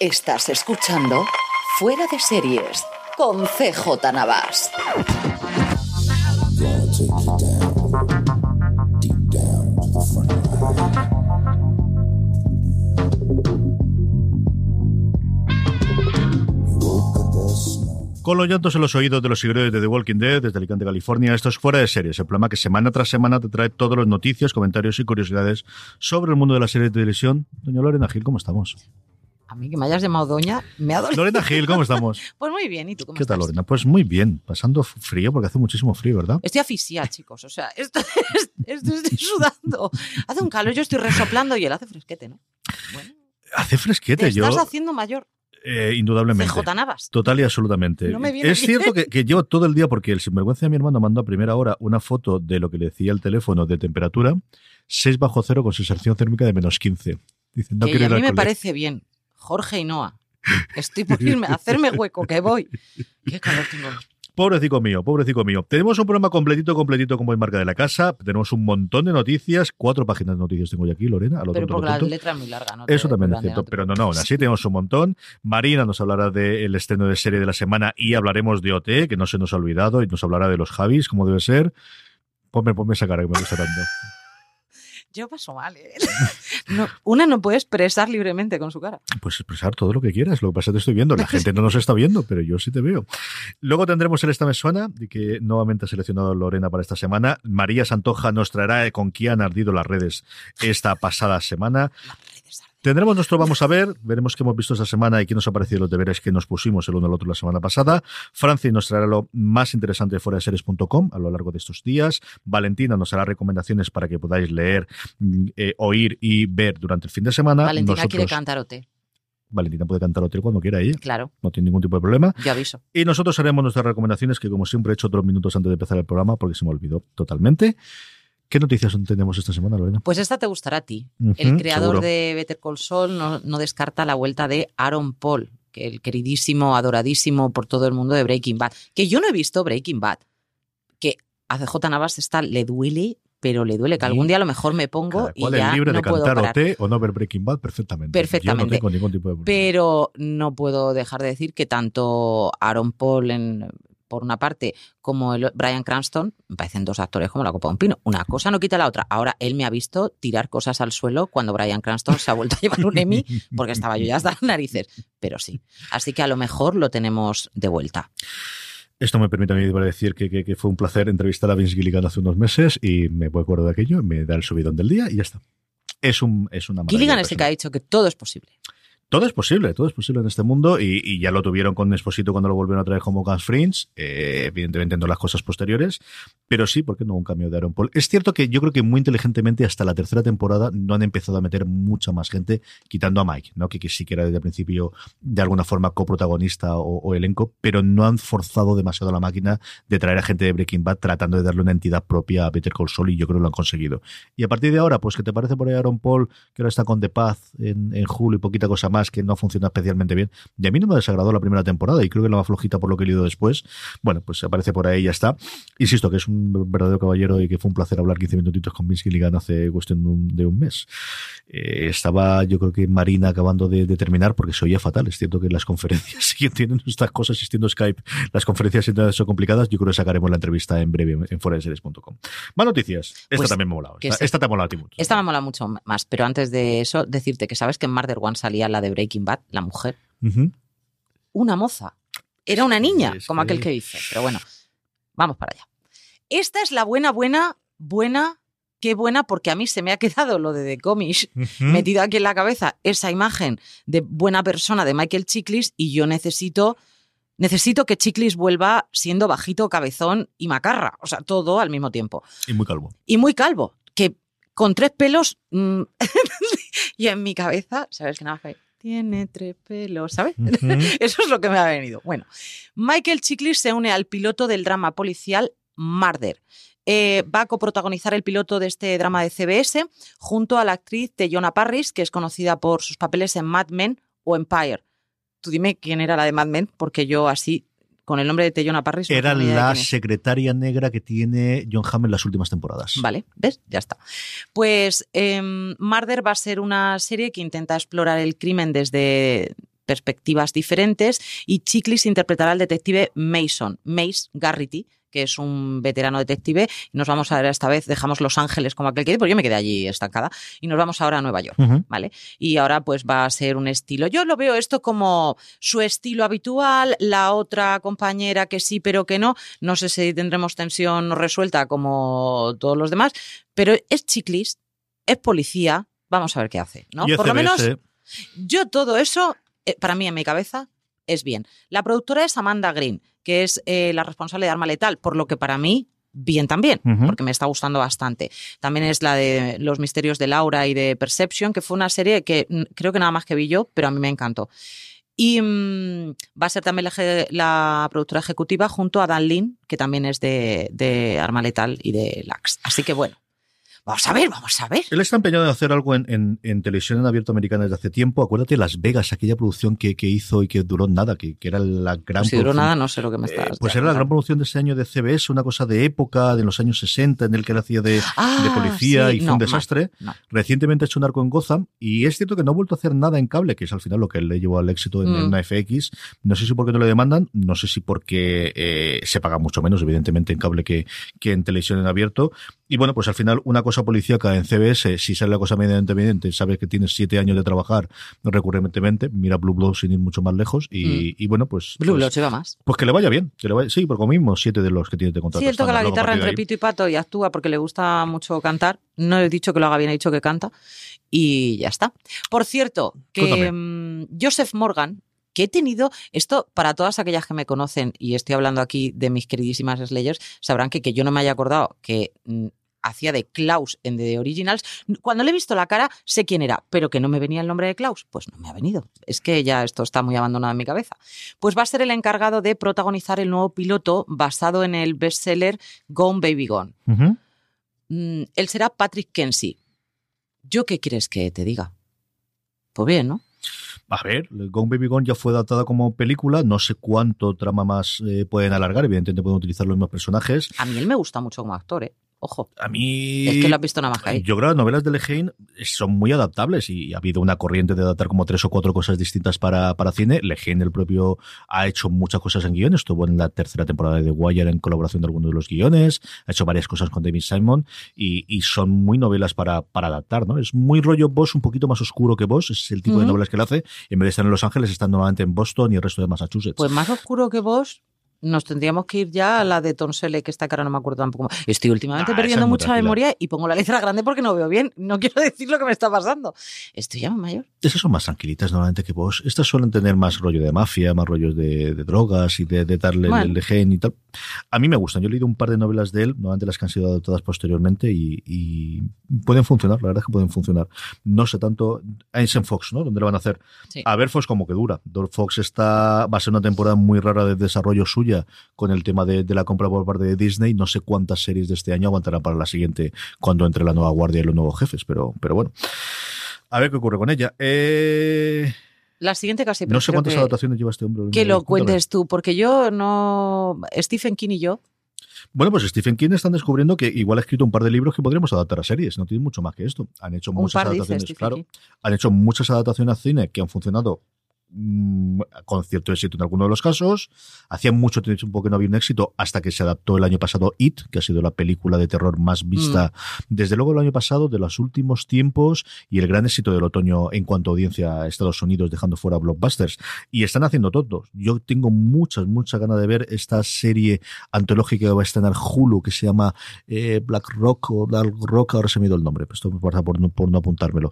Estás escuchando Fuera de Series con CJ Navas. Con los llantos en los oídos de los seguidores de The Walking Dead desde Alicante, California, esto es Fuera de Series, el programa que semana tras semana te trae todas las noticias, comentarios y curiosidades sobre el mundo de la serie de televisión. Doña Lorena Gil, ¿cómo estamos? A mí que me hayas llamado doña, me ha dolido. Lorena Gil, ¿cómo estamos? Pues muy bien, ¿y tú cómo ¿Qué tal? Lorena? Pues muy bien, pasando frío porque hace muchísimo frío, ¿verdad? Estoy asfixiada, chicos. O sea, esto, esto estoy sudando. Hace un calor, yo estoy resoplando y él hace fresquete, ¿no? Bueno, Hace fresquete, te yo. estás haciendo mayor. eh, indudablemente. CJ Navas. Total y absolutamente. No me viene es bien. cierto que, que llevo todo el día, porque el sinvergüenza de mi hermano mandó a primera hora una foto de lo que le decía el teléfono de temperatura, 6 bajo cero con sensación térmica de menos 15. Dicen, no que quiero a mí me parece bien. Jorge y Noah. Estoy por irme a hacerme hueco, que voy. Qué calor tengo. Pobrecito mío, pobrecito mío. Tenemos un programa completito, completito como es marca de la casa. Tenemos un montón de noticias. Cuatro páginas de noticias tengo yo aquí, Lorena. A lo Pero tonto, a lo porque la tonto. letra es muy larga, ¿no? Eso también es cierto, pero no, no, aún así tenemos un montón. Marina nos hablará del estreno de serie de la semana y hablaremos de OT, que no se nos ha olvidado, y nos hablará de los Javis, como debe ser. Ponme, ponme esa cara que me gusta tanto. Yo paso mal, ¿eh? No, una no puede expresar libremente con su cara. Pues expresar todo lo que quieras. Lo que pasa es que te estoy viendo. La gente no nos está viendo, pero yo sí te veo. Luego tendremos el Esta Me Suena, de que nuevamente ha seleccionado Lorena para esta semana. María Santoja nos traerá con quién han ardido las redes esta pasada semana. Tendremos nuestro Vamos a ver, veremos qué hemos visto esta semana y qué nos ha parecido los deberes que nos pusimos el uno al otro la semana pasada. Franci nos traerá lo más interesante de fuera de series.com a lo largo de estos días. Valentina nos hará recomendaciones para que podáis leer, mm, eh, oír y ver durante el fin de semana. Valentina quiere Nosotros- cantar OT. Valentina puede cantar hotel cuando quiera ella, Claro, no tiene ningún tipo de problema. yo aviso. Y nosotros haremos nuestras recomendaciones, que como siempre he hecho dos minutos antes de empezar el programa, porque se me olvidó totalmente. ¿Qué noticias tenemos esta semana, Lorena? Pues esta te gustará a ti. El creador seguro. de Better Call Saul no, no descarta la vuelta de Aaron Paul, que el queridísimo, adoradísimo por todo el mundo de Breaking Bad. Que yo no he visto Breaking Bad. Que a CJ Navas está, le duele, pero le duele, que algún día a lo mejor me pongo y ya es libre no de puedo cantar parar. O no ver Breaking Bad perfectamente. Perfectamente. Yo no tengo ningún tipo de problema. Pero no puedo dejar de decir que tanto Aaron Paul, en- por una parte, como el Brian Cranston, me parecen dos actores como la copa de un pino. Una cosa no quita la otra. Ahora él me ha visto tirar cosas al suelo cuando Brian Cranston se ha vuelto a llevar un Emmy, porque estaba yo ya hasta las narices. Pero sí. Así que a lo mejor lo tenemos de vuelta. Esto me permite a mí decir que, que- que fue un placer entrevistar a Vince Gilligan hace unos meses y me acuerdo de aquello, me da el subidón del día y ya está. Es, un, es una maravilla Gilligan es el que ha dicho que todo es posible. Todo es posible, todo es posible en este mundo y, y ya lo tuvieron con Esposito cuando lo volvieron a traer como Guns Fringe, eh, evidentemente no las cosas posteriores, pero sí, porque no un cambio de Aaron Paul. Es cierto que yo creo que muy inteligentemente hasta la tercera temporada no han empezado a meter mucha más gente, quitando a Mike, ¿no? que, sí que era desde el principio de alguna forma coprotagonista o, o elenco, pero no han forzado demasiado la máquina de traer a gente de Breaking Bad tratando de darle una entidad propia a Peter Call Saul y yo creo que lo han conseguido. Y a partir de ahora, pues que te parece por ahí Aaron Paul, que ahora está con The Path en, en Hulu y poquita cosa más que no funciona especialmente bien. Y a mí no me desagradó la primera temporada y creo que la más flojita por lo que he leído después. Bueno, pues aparece por ahí y ya está. Insisto que es un verdadero caballero y que fue un placer hablar 15 minutitos con Vince Gilligan hace cuestión de un, de un mes. Eh, estaba yo creo que Marina acabando de, de terminar porque se oía fatal. Es cierto que las conferencias siguen tienen estas cosas existiendo Skype. Las conferencias siendo son complicadas. Yo creo que sacaremos la entrevista en breve en foradeseries.com. Más noticias. Esta Pues, también me ha molado. Esta, esta te ha molado a ti mucho. Esta me mola mucho más. Pero antes de eso, decirte que sabes que en Murder One salía la de Breaking Bad, la mujer. Una moza. Era una niña, Es como que- aquel que dice. Pero bueno, vamos para allá. Esta es la buena, buena, buena, qué buena, porque a mí se me ha quedado lo de The Comish metido aquí en la cabeza, esa imagen de buena persona de Michael Chiklis, y yo necesito Necesito que Chiclis vuelva siendo bajito, cabezón y macarra. O sea, todo al mismo tiempo. Y muy calvo. Y muy calvo. Que con tres pelos. mm, y en mi cabeza, ¿sabes que nada más que tiene tres pelos, ¿sabes? Eso es lo que me ha venido. Bueno, Michael Chiklis se une al piloto del drama policial Murder. Eh, va a coprotagonizar el piloto de este drama de CBS junto a la actriz Teyona Parris, que es conocida por sus papeles en Mad Men o Empire. Tú dime quién era la de Mad Men, porque yo así, con el nombre de Teyona Parris... Era la secretaria negra que tiene John Hamm en las últimas temporadas. Vale, ¿ves? Ya está. Pues em, Murder va a ser una serie que intenta explorar el crimen desde perspectivas diferentes y Chiklis interpretará al detective Mason, Mace Garrity, que es un veterano detective. Y nos vamos a ver esta vez, dejamos Los Ángeles como aquel que porque yo me quedé allí estancada, y nos vamos ahora a Nueva York. ¿Vale? Y ahora pues va a ser un estilo. Yo lo veo esto como su estilo habitual, la otra compañera que sí pero que no. No sé si tendremos tensión resuelta como todos los demás, pero es chiclis, es policía, vamos a ver qué hace, ¿no? Por lo menos CBS, yo todo eso, eh, para mí en mi cabeza, es bien. La productora es Amanda Green, que es eh, la responsable de Arma Letal, por lo que para mí, bien también, porque me está gustando bastante. También es la de Los misterios de Laura y de Perception, que fue una serie que mm, creo que nada más que vi yo, pero a mí me encantó. Y mm, va a ser también la productora ejecutiva junto a Dan Lin, que también es de, de Arma Letal y de Lax. Así que bueno, vamos a ver, vamos a ver. Él está empeñado en hacer algo en, en- en televisión en abierto americana desde hace tiempo. Acuérdate Las Vegas, aquella producción que, que hizo y que duró nada, que, que era la gran Si duró producción. nada, no sé lo que me Eh, estás pues era la gran producción de ese año de CBS, una cosa de época, de los años 60, en el que él hacía de, Ah, de policía sí, y fue no, un desastre. no. Recientemente ha hecho un arco en Gotham y es cierto que no ha vuelto a hacer nada en cable, que es al final lo que le llevó al éxito en, Mm. una FX. No sé si porque no le demandan, no sé si porque eh, se paga mucho menos, evidentemente, en cable que, que en televisión en abierto. Y bueno, pues al final una cosa policíaca en CBS, si sale la cosa medianamente evidente, sabes que tienes siete años de trabajar recurrentemente, mira Blue Bloods sin ir mucho más lejos y, y bueno, pues... Blue pues, Bloods lleva más. pues que le vaya bien, que le vaya, sí, porque mismo siete de los que tiene de contrato. Sí, él toca la guitarra entre pito y pato y actúa porque le gusta mucho cantar. No he dicho que lo haga bien, he dicho que canta. Y ya está. Por cierto, que mm, Joseph Morgan, que he tenido, esto para todas aquellas que me conocen, y estoy hablando aquí de mis queridísimas Slayers, sabrán que, que yo no me haya acordado que mm, hacía de Klaus en The Originals. Cuando le he visto la cara, sé quién era, pero que no me venía el nombre de Klaus, pues no me ha venido. Es que ya esto está muy abandonado en mi cabeza. Pues va a ser el encargado de protagonizar el nuevo piloto basado en el bestseller Gone Baby Gone. Mm, él será Patrick Kenzie. ¿Yo qué quieres que te diga? Pues bien, ¿no? A ver, Gone Baby Gone ya fue adaptada como película, no sé cuánto trama más eh, pueden alargar, evidentemente pueden utilizar los mismos personajes. A mí él me gusta mucho como actor, ¿eh? Ojo. A mí... Es que lo has visto nada más que ahí. Yo creo que las novelas de Lehane son muy adaptables y ha habido una corriente de adaptar como tres o cuatro cosas distintas para, para cine. Lehane, el propio, ha hecho muchas cosas en guiones. Estuvo en la tercera temporada de The Wire en colaboración de algunos de los guiones. Ha hecho varias cosas con David Simon y, y son muy novelas para, para adaptar, ¿no? Es muy rollo Boss, un poquito más oscuro que Boss. Es el tipo de novelas que él hace. En vez de estar en Los Ángeles, están nuevamente en Boston y el resto de Massachusetts. Pues más oscuro que vos, nos tendríamos que ir ya a la de Tonsele, que esta cara no me acuerdo tampoco. Estoy últimamente perdiendo es mucha tranquila. memoria y pongo la letra grande porque no veo bien. No quiero decir lo que me está pasando. Estoy ya mayor. Esas son más tranquilitas normalmente que vos. Estas suelen tener más rollo de mafia, más rollos de, de drogas y de, de darle Bueno. el, el gen y tal. A mí me gustan. Yo he leído un par de novelas de él, normalmente las que han sido adaptadas posteriormente y, y pueden funcionar. La verdad es que pueden funcionar. No sé tanto. en Fox, ¿no? ¿Dónde lo van a hacer? Sí. A ver Fox como que dura. Fox está, va a ser una temporada muy rara de desarrollo suya con el tema de, de la compra por parte de Disney. No sé cuántas series de este año aguantarán para la siguiente cuando entre la nueva guardia y los nuevos jefes, pero, pero bueno. A ver qué ocurre con ella. Eh, La siguiente casi no sé cuántas que, adaptaciones lleva este hombre. que lo cuentes tú, porque yo no... Stephen King y yo, Bueno, pues Stephen King están descubriendo que igual ha escrito un par de libros que podríamos adaptar a series. No tiene mucho más que esto. Han hecho un muchas par adaptaciones, claro. Han hecho muchas adaptaciones a cine que han funcionado con cierto éxito en algunos de los casos. Hacía mucho tiempo que no había un éxito hasta que se adaptó el año pasado It, que ha sido la película de terror más vista desde luego el año pasado, de los últimos tiempos y el gran éxito del otoño en cuanto a audiencia a Estados Unidos, dejando fuera blockbusters. Y están haciendo todo. Yo tengo muchas, muchas ganas de ver esta serie antológica que va a estrenar Hulu, que se llama eh, Black Rock o Dark Rock, ahora se me ha ido el nombre, pues esto me pasa por no, por no apuntármelo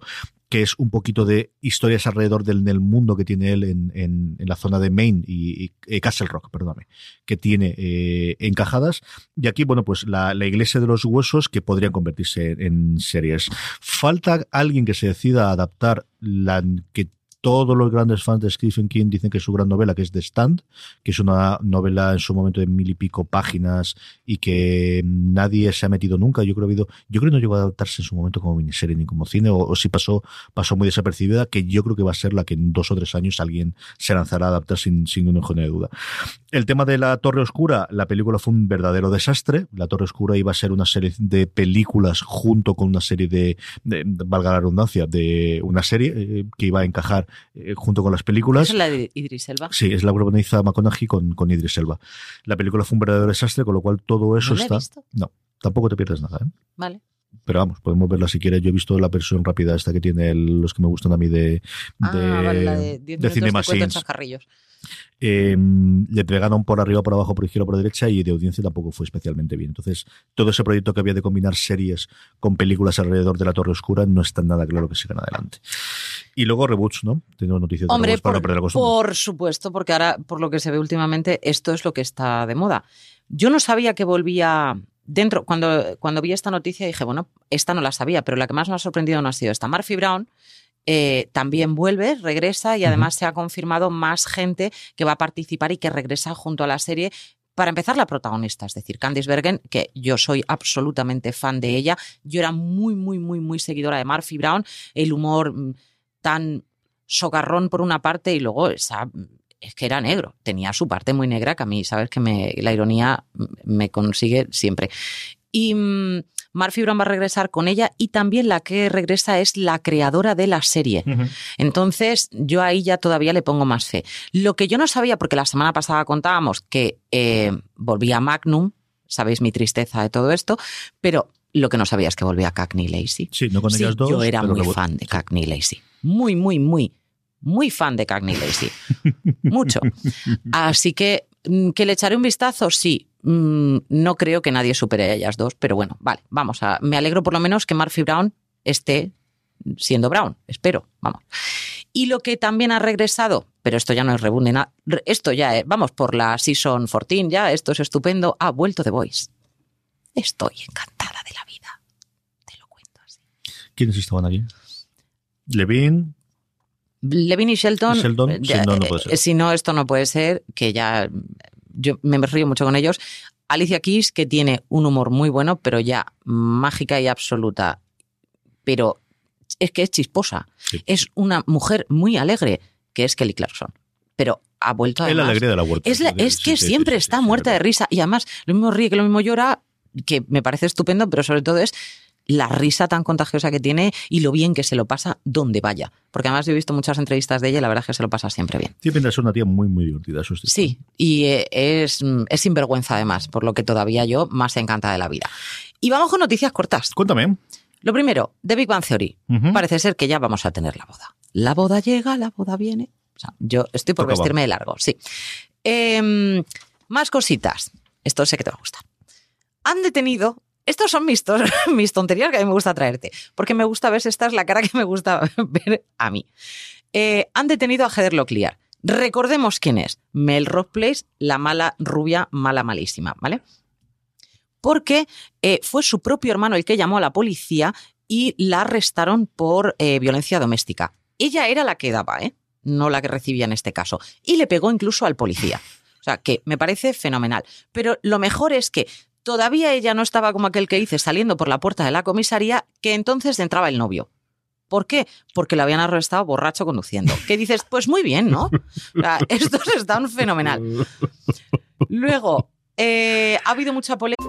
que es un poquito de historias alrededor del, del mundo que tiene él en, en, en la zona de Maine y, eh, Castle Rock, perdóname, que tiene eh, encajadas. Y aquí, bueno, pues la, la iglesia de los huesos que podrían convertirse en series. Falta alguien que se decida a adaptar la que todos los grandes fans de Stephen King dicen que es su gran novela, que es The Stand, que es una novela en su momento de mil y pico páginas y que nadie se ha metido nunca. Yo creo que ha habido, yo creo que no llegó a adaptarse en su momento como miniserie ni como cine, o, si pasó, pasó muy desapercibida, que yo creo que va a ser la que en dos o tres años alguien se lanzará a adaptar sin, sin hijo de duda. El tema de la Torre Oscura, la película fue un verdadero desastre. La Torre Oscura iba a ser una serie de películas junto con una serie de, de- valga la redundancia, de una serie eh, que iba a encajar eh, junto con las películas. ¿Esa es la de Idris Elba? Sí, es la protagoniza McConaughey con, con Idris Elba. La película fue un verdadero desastre, con lo cual todo eso ¿No está. visto? No, tampoco te pierdes nada, ¿eh? Vale. Pero vamos, podemos verla si quieres. Yo he visto la versión rápida esta que tiene el- los que me gustan a mí de, Ah, de, vale, la de 10 de Cinema Sins. Eh, le pegaron por arriba, por abajo, por izquierda, por derecha y de audiencia tampoco fue especialmente bien. Entonces, todo ese proyecto que había de combinar series con películas alrededor de la Torre Oscura no está nada claro que sigan adelante. Y luego reboots, ¿no? Tengo noticias de Hombre, para por, no perder la por supuesto, porque ahora, por lo que se ve últimamente, esto es lo que está de moda. Yo no sabía que volvía dentro. Cuando, cuando vi esta noticia dije, bueno, esta no la sabía, pero la que más me ha sorprendido no ha sido esta. Murphy Brown eh, también vuelve, regresa y además se ha confirmado más gente que va a participar y que regresa junto a la serie. Para empezar, la protagonista, es decir, Candice Bergen, que yo soy absolutamente fan de ella. Yo era muy, muy, muy, muy seguidora de Murphy Brown. El humor mm, tan socarrón por una parte y luego esa es que era negro, tenía su parte muy negra que a mí, sabes que me, la ironía me consigue siempre. Y mm, Murphy Brown va a regresar con ella y también la que regresa es la creadora de la serie. Entonces, yo ahí ya todavía le pongo más fe. Lo que yo no sabía, porque la semana pasada contábamos que eh, volvía Magnum, sabéis mi tristeza de todo esto, pero lo que no sabía es que volvía Cagney Lacey. Sí, no con Sí, ellas dos. yo era muy fan de Cagney Lacey. Muy, muy, muy, muy fan de Cagney Lacey. Mucho. Así que, ¿que le echaré un vistazo? Sí. Mm, No creo que nadie supere a ellas dos, pero bueno, vale, vamos a. Me alegro por lo menos que Murphy Brown esté siendo Brown, espero, vamos. Y lo que también ha regresado, pero esto ya no es ni nada, esto ya, es- vamos por la Season 14, ya, esto es estupendo, ha vuelto The Voice. Estoy encantada de la vida. Te lo cuento así. ¿Quiénes estaban aquí? Levin, Levin y Shelton. Sheldon, eh, no, no puede ser. eh, Si no, esto no puede ser, que ya yo me río mucho con ellos. Alicia Keys, que tiene un humor muy bueno, pero ya mágica y absoluta. Pero es que es chisposa. Sí. Es una mujer muy alegre, que es Kelly Clarkson. Pero ha vuelto a. es la alegría de la huerta. Es, la- Sí, es sí, que sí, siempre está muerta de risa. Y además, lo mismo ríe que lo mismo llora, que me parece estupendo, pero sobre todo es la risa tan contagiosa que tiene y lo bien que se lo pasa donde vaya. Porque además yo he visto muchas entrevistas de ella y la verdad es que se lo pasa siempre bien. Tiene pinta de ser una tía muy, muy divertida. Eso es. Sí, y eh, es, mm, es sinvergüenza además, por lo que todavía yo más encantada de la vida. Y vamos con noticias cortas. Cuéntame. Lo primero, The Big Bang Theory. Parece ser que ya vamos a tener la boda. La boda llega, la boda viene. O sea, yo estoy por vestirme de largo, sí. Em, más cositas. Esto sé que te va a gustar. Han detenido. Estos son mis, tonterías que a mí me gusta traerte. Porque me gusta ver si esta es la cara que me gusta ver a mí. Eh, han detenido a Heather Locklear. Recordemos quién es. Melrose Place, la mala rubia, mala malísima, ¿vale? Porque eh, fue su propio hermano el que llamó a la policía y la arrestaron por eh, violencia doméstica. Ella era la que daba, ¿eh? no la que recibía en este caso. Y le pegó incluso al policía. O sea, que me parece fenomenal. Pero lo mejor es que todavía ella no estaba como aquel que dice saliendo por la puerta de la comisaría, que entonces entraba el novio. ¿Por qué? Porque lo habían arrestado borracho conduciendo. ¿Qué dices? Pues muy bien, ¿no? O sea, estos están fenomenal. Luego, eh, ha habido mucha polémica.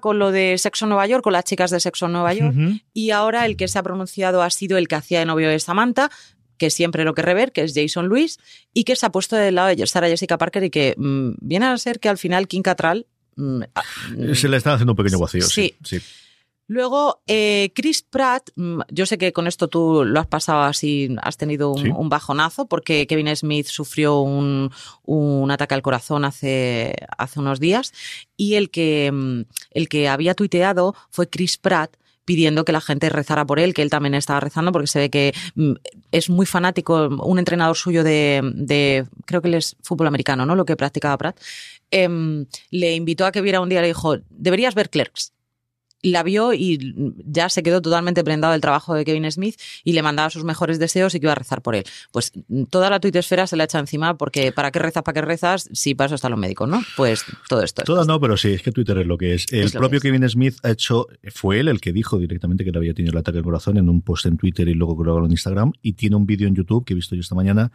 con lo de Sexo Nueva York, con las chicas de Sexo Nueva York, y ahora el que se ha pronunciado ha sido el que hacía de novio de Samantha, que siempre lo que rever, que es Jason Luis, y que se ha puesto del lado de Sarah Jessica Parker y que mm, viene a ser que al final Kim Cattrall... Mm, ah, se le está haciendo un pequeño vacío. sí. sí. Luego, eh, Chris Pratt, mm, yo sé que con esto tú lo has pasado así, has tenido un, bajonazo, porque Kevin Smith sufrió un, ataque al corazón hace, hace unos días, y el que, mm, el que había tuiteado fue Chris Pratt pidiendo que la gente rezara por él, que él también estaba rezando, porque se ve que mm, es muy fanático, un entrenador suyo de, creo que él es fútbol americano, ¿no? Lo que practicaba Pratt, em, le invitó a que viera un día, le dijo, deberías ver Clerks la vio y ya se quedó totalmente prendado del trabajo de Kevin Smith y le mandaba sus mejores deseos y que iba a rezar por él. Pues toda la tuitesfera se la echa encima porque ¿para qué rezas, para qué rezas? Si para eso están los médicos, ¿no? Pues todo esto. Todo no, pero sí, es que Twitter es lo que es. El propio Kevin Smith ha hecho, fue él el que dijo directamente que le había tenido el ataque al corazón en un post en Twitter y luego creo en Instagram y tiene un vídeo en YouTube que he visto yo esta mañana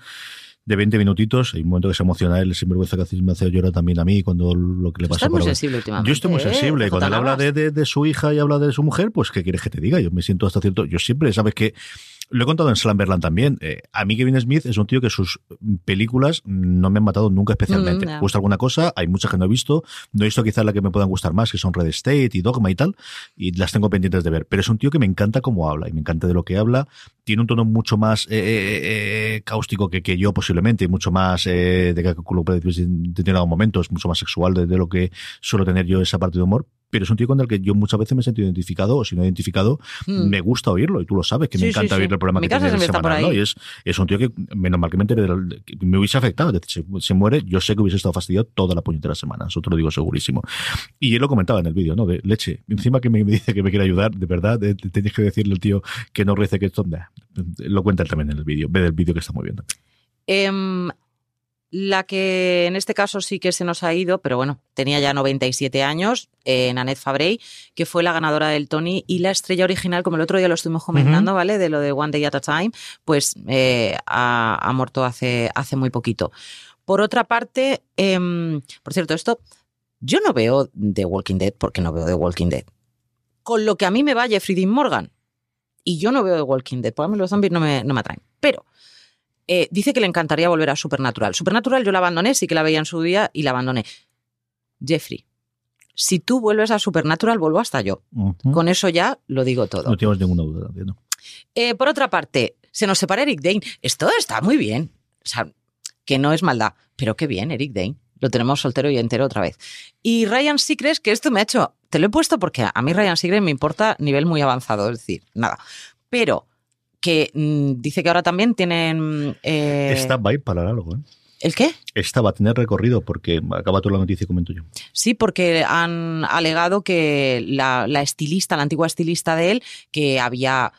de 20 minutitos. Hay un momento que se emociona él, sinvergüenza que me hace llorar también a mí cuando lo que le pasa. muy sensible últimamente. Yo estoy muy ¿eh? sensible. Cuando él habla de, de, de, su hija y habla de su mujer, pues ¿qué quieres que te diga? Yo me siento hasta cierto. Yo siempre, sabes que lo he contado en Slamberland también. Eh, a mí Kevin Smith es un tío que sus películas no me han matado nunca especialmente. Mm, gusta alguna cosa, hay muchas que no he visto. No he visto quizás la que me puedan gustar más, que son Red State y Dogma y tal, y las tengo pendientes de ver. Pero es un tío que me encanta cómo habla y me encanta de lo que habla. Tiene un tono mucho más eh, eh, cáustico que, que, yo posiblemente, mucho más de que puede determinados momentos, mucho más sexual de, de lo que suelo tener yo esa parte de humor pero es un tío con el que yo muchas veces me he sentido identificado, o si no identificado, hmm. me gusta oírlo, y tú lo sabes, que me encanta oír el programa que tiene el semanal, ¿no? Y es, es un tío que, menos mal que me enteré, me hubiese afectado, es decir, se, muere, yo sé que hubiese estado fastidiado toda la puñetera semana, eso te lo digo segurísimo. Y él lo comentaba en el vídeo, ¿no? De leche, encima que me dice que me quiere ayudar, de verdad, tienes que decirle al tío que no rece que esto, lo cuenta él también en el vídeo, ve del vídeo que está muy bien. Eh, la que en este caso sí que se nos ha ido, pero bueno, tenía ya 97 años, eh, Nanette Fabrey, que fue la ganadora del Tony y la estrella original, como el otro día lo estuvimos comentando, ¿vale? De lo de One Day at a Time, pues eh, ha, muerto hace, hace muy poquito. Por otra parte, em, por cierto, esto, yo no veo The Walking Dead porque no veo The Walking Dead. Con lo que a mí me va Jeffrey Dean Morgan. Y yo no veo The Walking Dead, por mí los zombies no me, no me atraen. Pero eh, dice que le encantaría volver a Supernatural. Supernatural yo la abandoné, sí que la veía en su día y la abandoné. Jeffrey, si tú vuelves a Supernatural, vuelvo hasta yo. Con eso ya lo digo todo. No tenemos ninguna duda. ¿no? Eh, por otra parte, se nos separa Eric Dane. Esto está muy bien. O sea, que no es maldad, pero qué bien, Eric Dane. Lo tenemos soltero y entero otra vez. Y Ryan Seacrest, que esto me ha hecho. Te lo he puesto porque a mí Ryan Seacrest me importa nivel muy avanzado, es decir, nada. Pero que mm, dice que ahora también tienen... Eh... Esta va a ir para algo, ¿eh? ¿El qué? Esta va a tener recorrido porque acaba toda la noticia y comento yo. Sí, porque han alegado que la, estilista, la antigua estilista de él, que había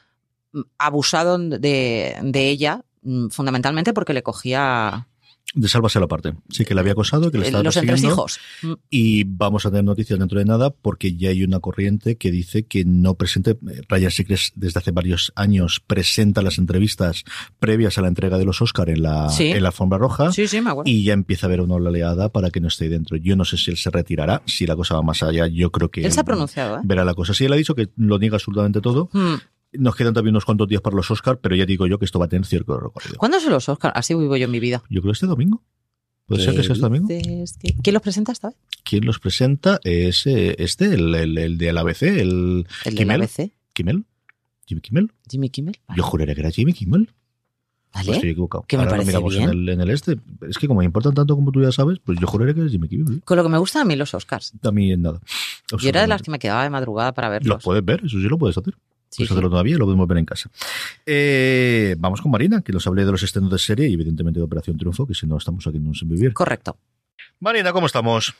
mm, abusado de, de ella mm, fundamentalmente porque le cogía de Sálvase la parte. Sí, que le había acosado, que le estaba Los hijos. Mm. Y vamos a tener noticias dentro de nada porque ya hay una corriente que dice que no presente. Eh, Ryan Seacrest desde hace varios años presenta las entrevistas previas a la entrega de los Oscar en la, en la alfombra roja. Sí, sí, me acuerdo. Y ya empieza a haber una oleada para que no esté dentro. Yo no sé si él se retirará, si la cosa va más allá. Yo creo que. Él se ha pronunciado, ¿eh? Verá la cosa. Sí, él ha dicho que lo niega absolutamente todo. Mm. Nos quedan también unos cuantos días para los Oscars, pero ya digo yo que esto va a tener cierto recorrido. ¿Cuándo son los Oscars? Así vivo yo en mi vida. Yo creo este domingo. ¿Puede ser que sea este domingo? ¿Quién los presenta esta vez? ¿Quién los presenta? Es eh, este, el, el, el de la ABC, el, ¿El de la ABC? ¿Kimmel? ¿Jimmy Kimmel? ¿Jimmy Kimmel? Yo juraría que era Jimmy Kimmel. ¿Vale? Pues estoy equivocado. Que me Ahora parece miramos bien. En, el, en el este. Es que como me importan tanto como tú ya sabes, pues yo juraría que es Jimmy Kimmel. Con lo que me gustan a mí los Oscars. También nada. Yo era de las que me quedaba de madrugada para verlos. Los puedes ver, eso sí lo puedes hacer. Puedes hacerlo todavía, lo podemos ver en casa. Eh, vamos con Marina, que nos hable de los estrenos de serie y evidentemente de Operación Triunfo, que si no estamos aquí no sin vivir. Correcto. Marina, ¿cómo estamos?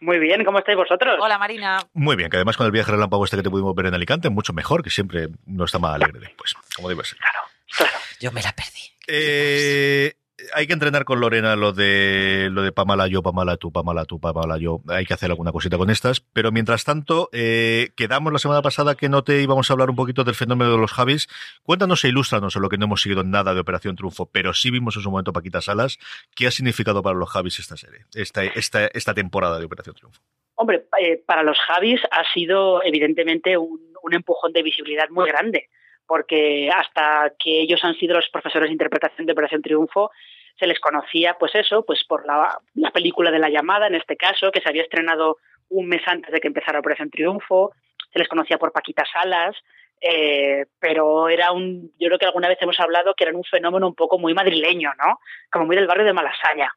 Muy bien, ¿cómo estáis vosotros? Hola, Marina. Muy bien, que además con el viaje relámpago este que te pudimos ver en Alicante, mucho mejor, que siempre no está más alegre después, como debe ser. Claro, claro. Yo me la perdí. Eh, hay que entrenar con Lorena lo de lo de Pamala yo, Pamala tú, Pamala tú, Pamala yo. Hay que hacer alguna cosita con estas. Pero mientras tanto, eh, quedamos la semana pasada que no te íbamos a hablar un poquito del fenómeno de los Javis. Cuéntanos e ilústranos en lo que no hemos seguido nada de Operación Triunfo, pero sí vimos en su momento Paquita Salas. ¿Qué ha significado para los Javis esta serie, esta, esta, esta temporada de Operación Triunfo? Hombre, eh, para los Javis ha sido evidentemente un, un empujón de visibilidad muy grande porque hasta que ellos han sido los profesores de interpretación de Operación Triunfo, se les conocía, pues eso, pues por la, la, película de la llamada, en este caso, que se había estrenado un mes antes de que empezara Operación Triunfo, se les conocía por Paquita Salas, eh, pero era un, yo creo que alguna vez hemos hablado que eran un fenómeno un poco muy madrileño, ¿no? Como muy del barrio de Malasaña,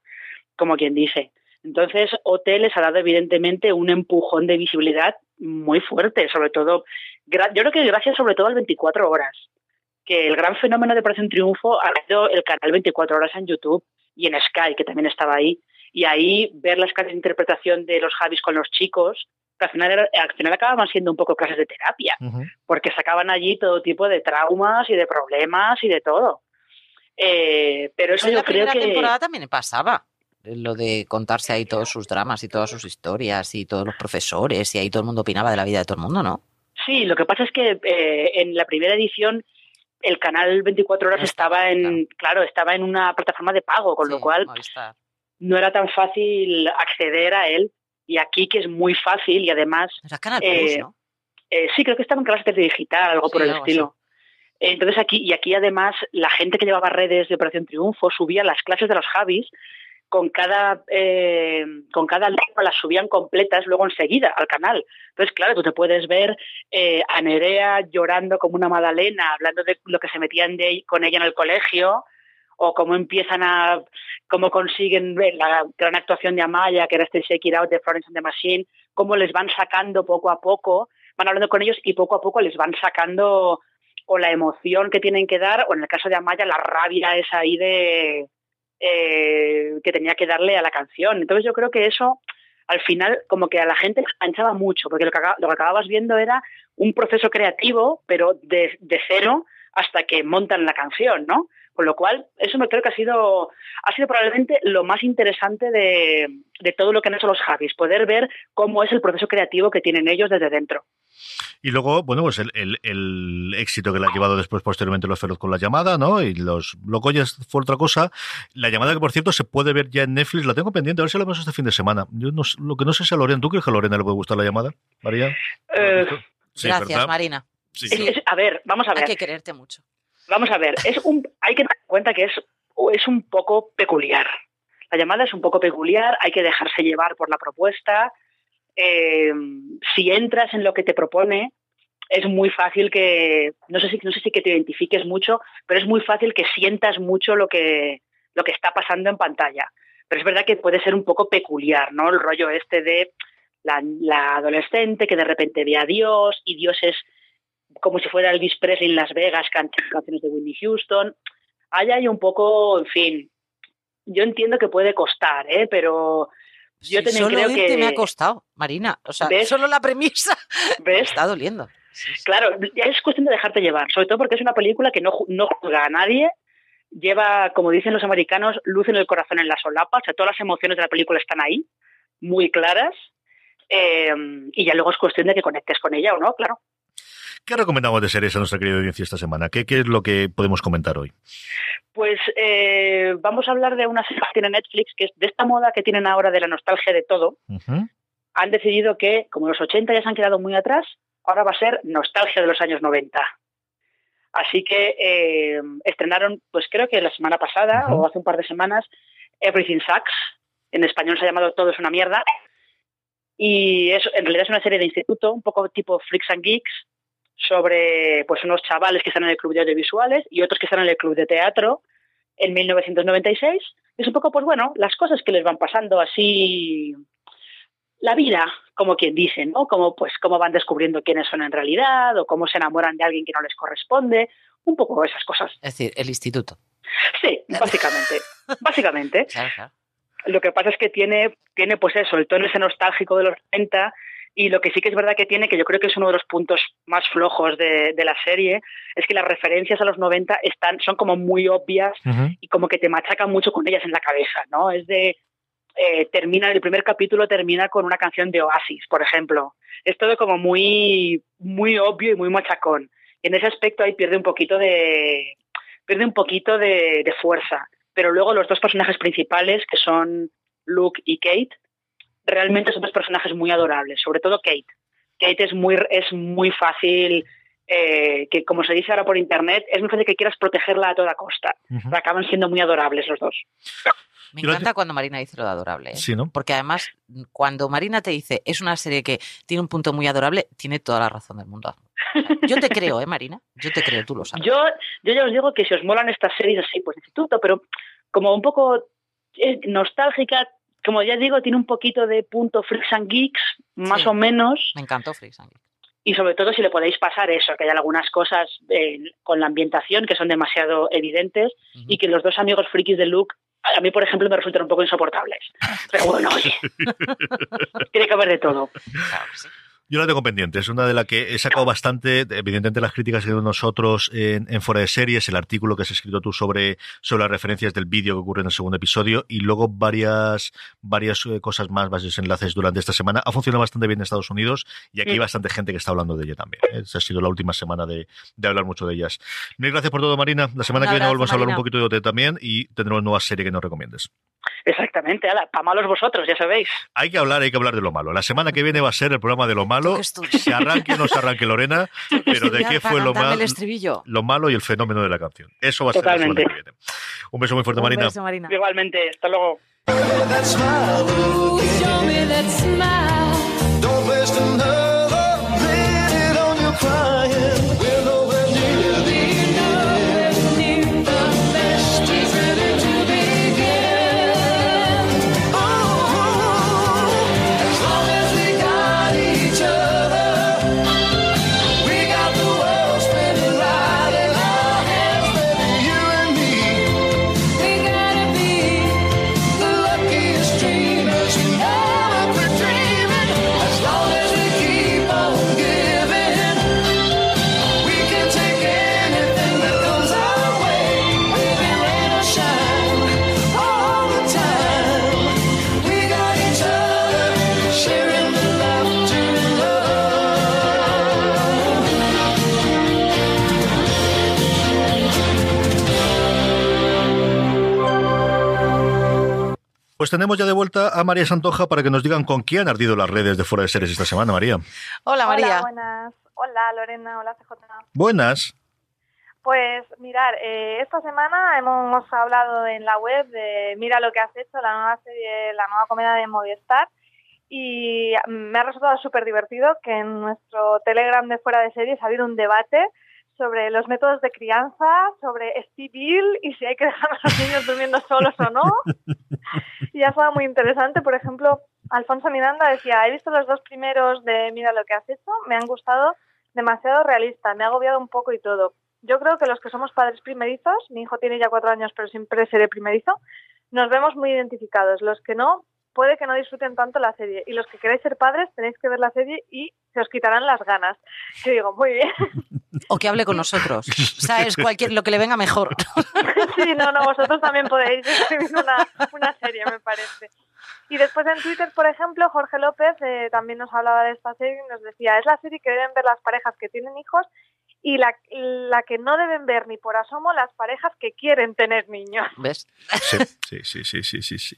como quien dice. Entonces, OT les ha dado evidentemente un empujón de visibilidad muy fuerte, sobre todo, yo creo que gracias sobre todo al 24 horas, que el gran fenómeno de Operación Triunfo ha sido el canal 24 horas en YouTube y en Sky, que también estaba ahí, y ahí ver las clases de interpretación de los Javis con los chicos, que al final, al final acababan siendo un poco clases de terapia, uh -huh. porque sacaban allí todo tipo de traumas y de problemas y de todo. Eh, pero eso en yo la creo primera que... temporada también pasaba lo de contarse ahí todos sus dramas y todas sus historias y todos los profesores y ahí todo el mundo opinaba de la vida de todo el mundo, ¿no? Sí, lo que pasa es que eh, en la primera edición el canal 24 horas estaba en, claro, estaba en una plataforma de pago, con Sí, lo cual Movistar. no era tan fácil acceder a él. Y aquí que es muy fácil y además, Era Canal Eh, eh, sí, creo que estaba en clases de digital, algo por el algo estilo. Entonces aquí, y aquí además, la gente que llevaba redes de Operación Triunfo subía las clases de los Javis con cada eh, con cada lengua las subían completas luego enseguida al canal. Entonces, claro, tú te puedes ver eh, a Nerea llorando como una magdalena, hablando de lo que se metían de, con ella en el colegio, o cómo empiezan a, cómo consiguen ver la gran actuación de Amaya, que era este Shake It Out de Florence and the Machine, cómo les van sacando poco a poco, van hablando con ellos y poco a poco les van sacando o la emoción que tienen que dar, o en el caso de Amaya, la rabia esa ahí de eh, que tenía que darle a la canción. Entonces yo creo que eso al final como que a la gente enganchaba mucho, porque lo que, lo que acababas viendo era un proceso creativo, pero de, de cero hasta que montan la canción, ¿no? Con lo cual, eso me creo que ha sido, ha sido probablemente lo más interesante de, de todo lo que han hecho los Javis, poder ver cómo es el proceso creativo que tienen ellos desde dentro. Y luego, bueno, pues el, el- el éxito que le ha llevado después, posteriormente, los Feroz con la llamada, ¿no? Y los Locoyas fue otra cosa. La llamada que, por cierto, se puede ver ya en Netflix, la tengo pendiente, a ver si la vemos este fin de semana. Yo no, sé- lo que no sé si a Lorena, ¿tú crees que a Lorena le puede gustar la llamada, María? Eh, Sí, Gracias, ¿verdad? Marina. Sí. es- es- a ver, vamos a Hay ver. que quererte mucho. Vamos a ver, es un, hay que tener en cuenta que es, es un poco peculiar. La llamada es un poco peculiar, hay que dejarse llevar por la propuesta. Eh, si entras en lo que te propone, es muy fácil que, no sé si, no sé si que te identifiques mucho, pero es muy fácil que sientas mucho lo que, lo que está pasando en pantalla. Pero es verdad que puede ser un poco peculiar, ¿no? El rollo este de la, la adolescente que de repente ve a Dios y Dios es como si fuera Elvis Presley en Las Vegas cantando canciones de Whitney Houston. Hay ahí un poco, en fin, yo entiendo que puede costar, ¿eh? pero yo Sí, también solo creo que... me ha costado, Marina. O sea, ¿Ves? solo la premisa me ¿Ves? está doliendo. Sí, sí. Claro, ya es cuestión de dejarte llevar, sobre todo porque es una película que no, no juzga a nadie, lleva, como dicen los americanos, luz en el corazón en la solapa, o sea, todas las emociones de la película están ahí, muy claras, eh, y ya luego es cuestión de que conectes con ella o no, claro. ¿Qué recomendamos de series a nuestra querida audiencia esta semana? ¿Qué, qué es lo que podemos comentar hoy? Pues eh, vamos a hablar de una serie que tiene Netflix, que es de esta moda que tienen ahora de la nostalgia de todo. Han decidido que, como los 80 ya se han quedado muy atrás, ahora va a ser nostalgia de los años 90. Así que eh, estrenaron, pues creo que la semana pasada o hace un par de semanas, Everything Sucks. En español se ha llamado Todo es una mierda. Y es, en realidad es una serie de instituto, un poco tipo Freaks and Geeks, sobre pues unos chavales que están en el club de audiovisuales y otros que están en el club de teatro en 1996. Es un poco, pues bueno, las cosas que les van pasando así, la vida, como quien dice, ¿no? Como pues cómo van descubriendo quiénes son en realidad o cómo se enamoran de alguien que no les corresponde, un poco esas cosas. Es decir, el instituto. Sí, básicamente, básicamente. Lo que pasa es que tiene, tiene pues eso, el tono ese nostálgico de los 90 y lo que sí que es verdad que tiene, que yo creo que es uno de los puntos más flojos de, la serie, es que las referencias a los 90 están, son como muy obvias y como que te machacan mucho con ellas en la cabeza, ¿no? Es de, eh, termina, el primer capítulo termina con una canción de Oasis, por ejemplo. Es todo como muy, muy obvio y muy machacón. Y en ese aspecto ahí pierde un poquito de, pierde un poquito de fuerza. Pero luego los dos personajes principales, que son Luke y Kate, realmente son dos personajes muy adorables, sobre todo Kate. Kate es muy, es muy fácil, eh, que como se dice ahora por internet, es muy fácil que quieras protegerla a toda costa. Acaban siendo muy adorables los dos. Me encanta cuando Marina dice lo de adorable. ¿eh? Sí, ¿no? Porque además, cuando Marina te dice es una serie que tiene un punto muy adorable, tiene toda la razón del mundo. Yo te creo, ¿eh, Marina? Yo te creo, tú lo sabes. Yo, yo ya os digo que si os molan estas series así, pues instituto, pero como un poco eh, nostálgica, como ya digo, tiene un poquito de punto Freaks and Geeks, más o menos. Me encantó Freaks and Geeks. Y sobre todo si le podéis pasar eso, que hay algunas cosas eh, con la ambientación que son demasiado evidentes y que los dos amigos frikis de Luke, a mí por ejemplo me resultan un poco insoportables. Pero bueno, oye, tiene que haber de todo. Claro sí. Yo la tengo pendiente, es una de las que he sacado bastante, evidentemente las críticas que nosotros en, en, Fuera de Series, el artículo que has escrito tú sobre, sobre las referencias del vídeo que ocurre en el segundo episodio y luego varias, varias eh, cosas más, varios enlaces durante esta semana. Ha funcionado bastante bien en Estados Unidos y aquí hay bastante gente que está hablando de ella también. ¿eh? ha sido la última semana de, de, hablar mucho de ellas. Mil gracias por todo, Marina. La semana que viene volvemos a hablar un poquito de OT también y tendremos nueva serie que nos recomiendes. Exactamente, ala, para malos vosotros, ya sabéis. Hay que hablar, hay que hablar de lo malo. La semana que viene va a ser el programa de lo malo. Se arranque o no se arranque Lorena, pero de qué fue lo, malo lo malo y el fenómeno de la canción. Eso va a ser la semana que viene. Un beso muy fuerte, Marina. Igualmente, hasta luego. Tenemos ya de vuelta a María Santoja para que nos digan con quién han ardido las redes de Fuera de Series esta semana, María. Hola, María. Hola, buenas. Hola, Lorena. Hola, CJ. Buenas. Pues mirar, eh, esta semana hemos hablado en la web de Mira lo que has hecho, la nueva serie, la nueva comedia de Movistar, y me ha resultado súper divertido que en nuestro Telegram de Fuera de Series ha habido un debate sobre los métodos de crianza, sobre civil y si hay que dejar a los niños durmiendo solos o no. Y ha estado muy interesante. Por ejemplo, Alfonso Miranda decía, he visto los dos primeros de Mira lo que has hecho, me han gustado demasiado realista, me ha agobiado un poco y todo. Yo creo que los que somos padres primerizos, mi hijo tiene ya cuatro años, pero siempre seré primerizo, nos vemos muy identificados. Los que no, puede que no disfruten tanto la serie. Y los que queréis ser padres, tenéis que ver la serie y se os quitarán las ganas. Y digo, muy bien. O que hable con nosotros. ¿Sabes? Cualquier, lo que le venga mejor. Sí, no, no, vosotros también podéis escribir una, una serie, me parece. Y después en Twitter, por ejemplo, Jorge López eh, también nos hablaba de esta serie y nos decía, es la serie que deben ver las parejas que tienen hijos y la, la, que no deben ver ni por asomo las parejas que quieren tener niños. ¿Ves? Sí, sí, sí, sí, sí, sí.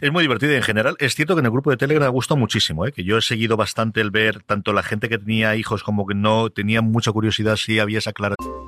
Es muy divertido en general. Es cierto que en el grupo de Telegram ha gustado muchísimo, ¿eh? que yo he seguido bastante el ver tanto la gente que tenía hijos como que no, tenía mucha curiosidad si había esa clara.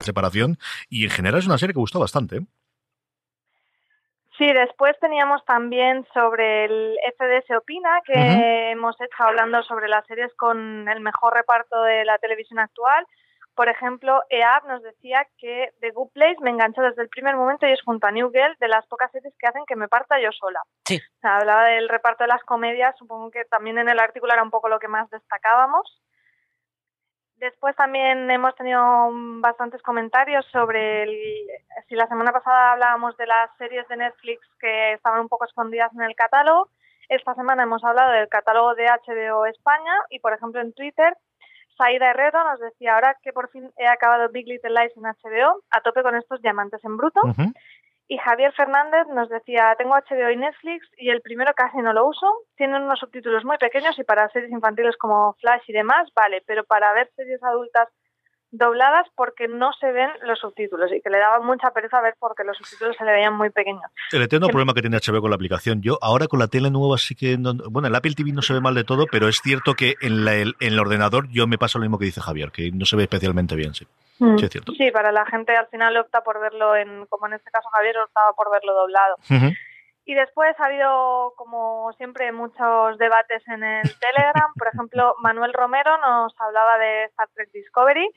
separación y en general es una serie que gustó bastante. ¿eh? Sí, después teníamos también sobre el FDS Opina, que hemos estado hablando sobre las series con el mejor reparto de la televisión actual. Por ejemplo, EAP nos decía que The Good Place me enganchó desde el primer momento y es junto a New Girl de las pocas series que hacen que me parta yo sola. Sí. hablaba del reparto de las comedias, supongo que también en el artículo era un poco lo que más destacábamos. Después también hemos tenido bastantes comentarios sobre el, si la semana pasada hablábamos de las series de Netflix que estaban un poco escondidas en el catálogo. Esta semana hemos hablado del catálogo de HBO España y, por ejemplo, en Twitter, Saida Herrero nos decía ahora que por fin he acabado Big Little Lies en HBO, a tope con estos diamantes en bruto. Y Javier Fernández nos decía, tengo HBO y Netflix y el primero casi no lo uso. Tienen unos subtítulos muy pequeños y para series infantiles como Flash y demás, vale, pero para ver series adultas dobladas porque no se ven los subtítulos y que le daba mucha pereza ver porque los subtítulos se le veían muy pequeños. El eterno problema que tiene HBO con la aplicación. Yo ahora con la tele nueva sí que... bueno, el Apple TV no se ve mal de todo, pero es cierto que en, el, en el ordenador yo me pasa lo mismo que dice Javier, que no se ve especialmente bien, sí. Mm. Sí, para la gente al final opta por verlo en, como en este caso Javier optaba por verlo doblado. Y después ha habido, como siempre, muchos debates en el Telegram. Por ejemplo, Manuel Romero nos hablaba de Star Trek Discovery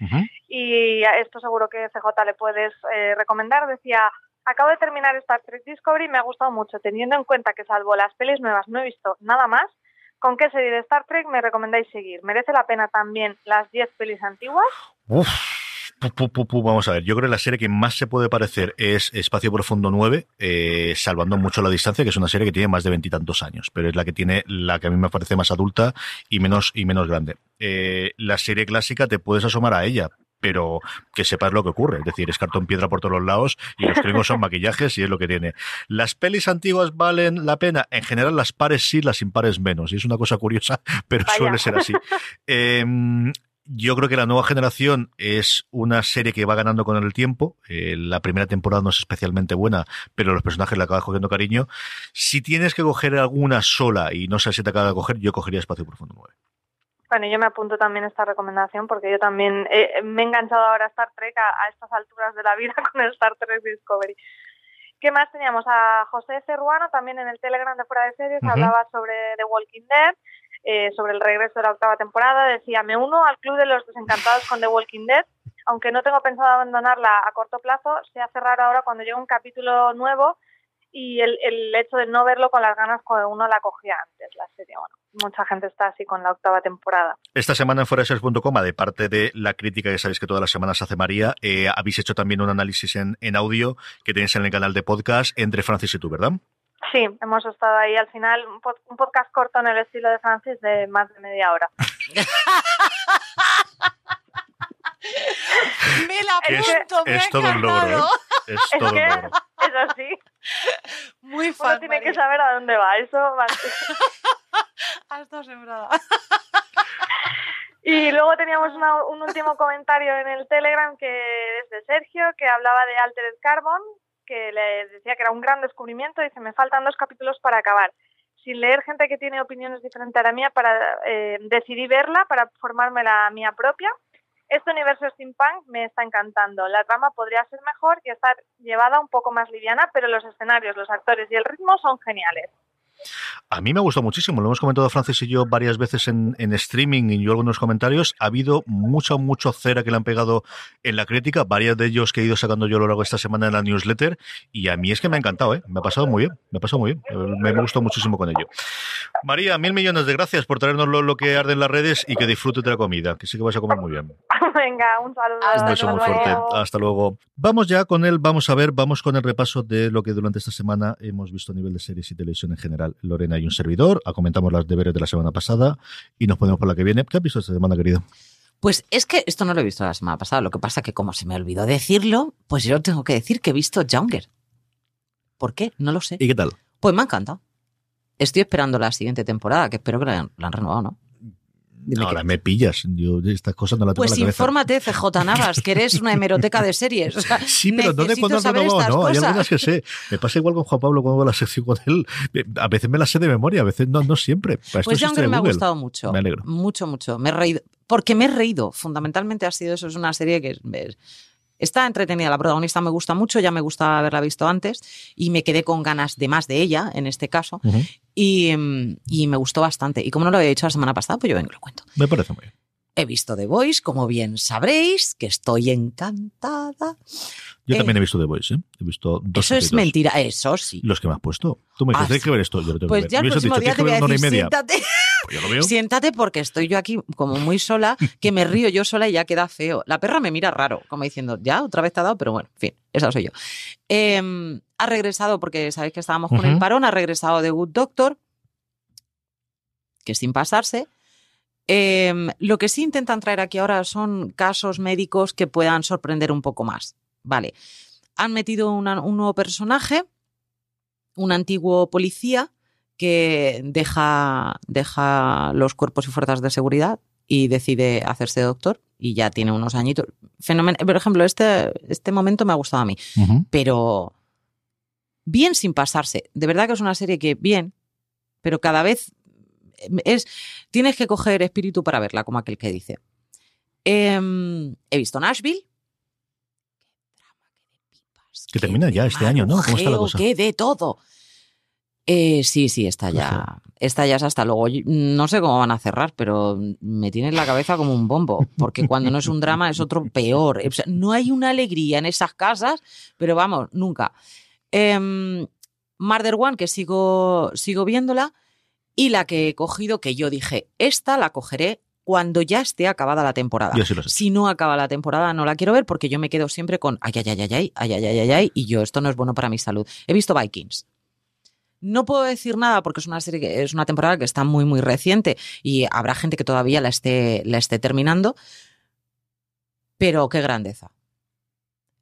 y esto seguro que CJ le puedes eh, recomendar. Decía, acabo de terminar Star Trek Discovery y me ha gustado mucho, teniendo en cuenta que salvo las pelis nuevas no he visto nada más. ¿Con qué serie de Star Trek me recomendáis seguir? ¿Merece la pena también las 10 pelis antiguas? Uf vamos a ver, yo creo que la serie que más se puede parecer es Espacio Profundo 9, eh, salvando mucho la distancia, que es una serie que tiene más de veintitantos años, pero es la que tiene la que a mí me parece más adulta y menos, y menos grande. Eh, la serie clásica te puedes asomar a ella, pero que sepas lo que ocurre. Es decir, es cartón piedra por todos los lados y los trimos son maquillajes y es lo que tiene. ¿Las pelis antiguas valen la pena? En general, las pares sí, las impares menos. Y es una cosa curiosa, pero suele ser así. Eh, yo creo que la nueva generación es una serie que va ganando con el tiempo. Eh, la primera temporada no es especialmente buena, pero los personajes le acaban cogiendo cariño. Si tienes que coger alguna sola y no sé si te acaba de coger, yo cogería Espacio Profundo 9. Bueno, yo me apunto también a esta recomendación porque yo también eh, me he enganchado ahora a Star Trek a, estas alturas de la vida con el Star Trek Discovery. ¿Qué más teníamos? A José Cerruano también en el Telegram de Fuera de Series, hablaba sobre The Walking Dead eh, sobre el regreso de la octava temporada, decía, me uno al club de los desencantados con The Walking Dead, aunque no tengo pensado abandonarla a corto plazo, se hace raro ahora cuando llega un capítulo nuevo y el, el hecho de no verlo con las ganas como uno la cogía antes, la serie. Bueno, mucha gente está así con la octava temporada. Esta semana en foresers.com, de parte de la crítica que sabéis que todas las semanas hace María, eh, habéis hecho también un análisis en, en audio que tenéis en el canal de podcast entre Francis y tú, ¿verdad? Sí, hemos estado ahí al final, un, podcast corto en el estilo de Francis de más de media hora. me la apunto, es, todo un logro, ¿eh? Es, todo un logro. Es así. Muy fan. Uno tiene que saber a dónde va, eso va. Has estado sembrada. Y luego teníamos un último comentario en el Telegram que es de Sergio, que hablaba de Altered Carbon, que le decía que era un gran descubrimiento, dice, me faltan dos capítulos para acabar. Sin leer gente que tiene opiniones diferentes a la mía, para eh, decidí verla, para formarme la mía propia. Este universo steampunk me está encantando. La trama podría ser mejor y estar llevada un poco más liviana, pero los escenarios, los actores y el ritmo son geniales. A mí me gustó muchísimo, lo hemos comentado Francis y yo varias veces en, streaming y yo algunos comentarios. Ha habido mucho, mucho cera que le han pegado en la crítica, varios de ellos que he ido sacando yo a lo largo de esta semana en la newsletter. Y a mí es que me ha encantado, ¿eh? me ha pasado muy bien, me ha pasado muy bien, me, me gustó muchísimo con ello. María, mil millones de gracias por traernos lo, que arde en las redes y que disfrutes de la comida, que sí que vas a comer muy bien. Venga, un saludo. un beso muy fuerte. Hasta luego. Vamos ya con él, vamos a ver, vamos con el repaso de lo que durante esta semana hemos visto a nivel de series y televisión en general. Lorena y un servidor, comentamos los deberes de la semana pasada y nos ponemos por la que viene. ¿Qué has visto esta semana, querido? Pues es que esto no lo he visto la semana pasada. Lo que pasa que como se me olvidó decirlo, pues yo tengo que decir que he visto Younger. ¿Por qué? No lo sé. ¿Y qué tal? Pues me ha encantado. Estoy esperando la siguiente temporada, que espero que la, la han renovado, ¿no? Dime Ahora me pillas. Yo estas cosas no las tengo Pues en la infórmate, CJ Navas, que eres una hemeroteca de series. O sea, Sí, pero no de cuando estas no. Hay algunas que sé. Me pasa igual con Juan Pablo cuando hago la sección con él. A veces me las sé de memoria, a veces no, no siempre. Para Pues Younger me ha gustado mucho. Me alegro. Mucho, mucho. Me he reído. Porque me he reído. Fundamentalmente ha sido eso. Es una serie que es- está entretenida. La protagonista me gusta mucho. Ya me gusta haberla visto antes. Y me quedé con ganas de más de ella, en este caso. Ujú. Y, mm, y me gustó bastante. Y como no lo había dicho la semana pasada, pues yo vengo y lo cuento. Me parece muy bien. He visto The Voice, como bien sabréis, que estoy encantada. Yo Eh, también he visto The Voice, ¿eh? He visto dos Eso es mentira. Eso sí. Los que me has puesto. Tú me dices, Ah, tienes que ver esto. Yo lo tengo Pues que ver. ya el próximo día te voy a decir, siéntate. Pues yo lo veo. Siéntate porque estoy yo aquí como muy sola, que me río yo sola y ya queda feo. La perra me mira raro, como diciendo, ya, otra vez te ha dado, pero bueno, en fin, esa soy yo. Eh, ha regresado, porque sabéis que estábamos con el parón, ha regresado The Good Doctor, que sin pasarse. Eh, lo que sí intentan traer aquí ahora son casos médicos que puedan sorprender un poco más. Vale. Han metido una- un nuevo personaje, un antiguo policía que deja, deja los cuerpos y fuerzas de seguridad y decide hacerse doctor y ya tiene unos añitos. Fenomen Por ejemplo, este, este momento me ha gustado a mí, pero bien sin pasarse. De verdad que es una serie que bien, pero cada vez es tienes que coger espíritu para verla, como aquel que dice. Em, he visto Nashville. Que termina ya este año, ¿no? ¿Cómo está la cosa? qué de todo. Eh, sí, sí, está ya. Está ya es hasta luego. No sé cómo van a cerrar, pero me tiene en la cabeza como un bombo. Porque cuando no es un drama es otro peor. O sea, no hay una alegría en esas casas, pero vamos, nunca. Em, Murder One, que sigo, sigo viéndola, y la que he cogido, que yo dije, esta la cogeré cuando ya esté acabada la temporada. Lo. Si no acaba la temporada, no la quiero ver porque yo me quedo siempre con ay, ay, ay, ay, ay, ay, ay, ay, ay, ay, y yo, esto no es bueno para mi salud. He visto Vikings. No puedo decir nada porque es una serie que es una temporada que está muy, muy reciente y habrá gente que todavía la esté, la esté terminando. Pero qué grandeza.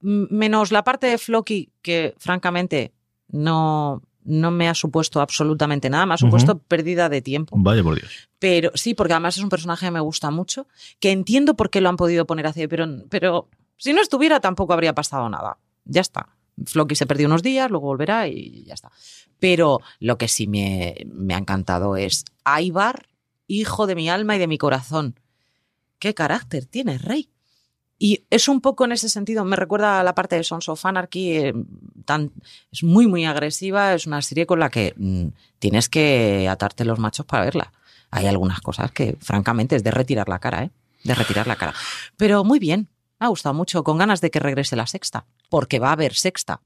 Menos la parte de Floki, que francamente no, no me ha supuesto absolutamente nada, me ha supuesto pérdida de tiempo. Vaya por Dios. Pero sí, porque además es un personaje que me gusta mucho, que entiendo por qué lo han podido poner así, pero, pero si no estuviera tampoco habría pasado nada. Ya está. Floki se perdió unos días, luego volverá y ya está. Pero lo que sí me, me ha encantado es Aibar, hijo de mi alma y de mi corazón. ¿Qué carácter tiene, Rey? Y es un poco en ese sentido, me recuerda a la parte de Sons of Anarchy, eh, tan, es muy, muy agresiva, es una serie con la que mm, tienes que atarte los machos para verla. Hay algunas cosas que, francamente, es de retirar la cara, ¿eh? De retirar la cara. Pero muy bien, ha gustado mucho, con ganas de que regrese la sexta, porque va a haber sexta,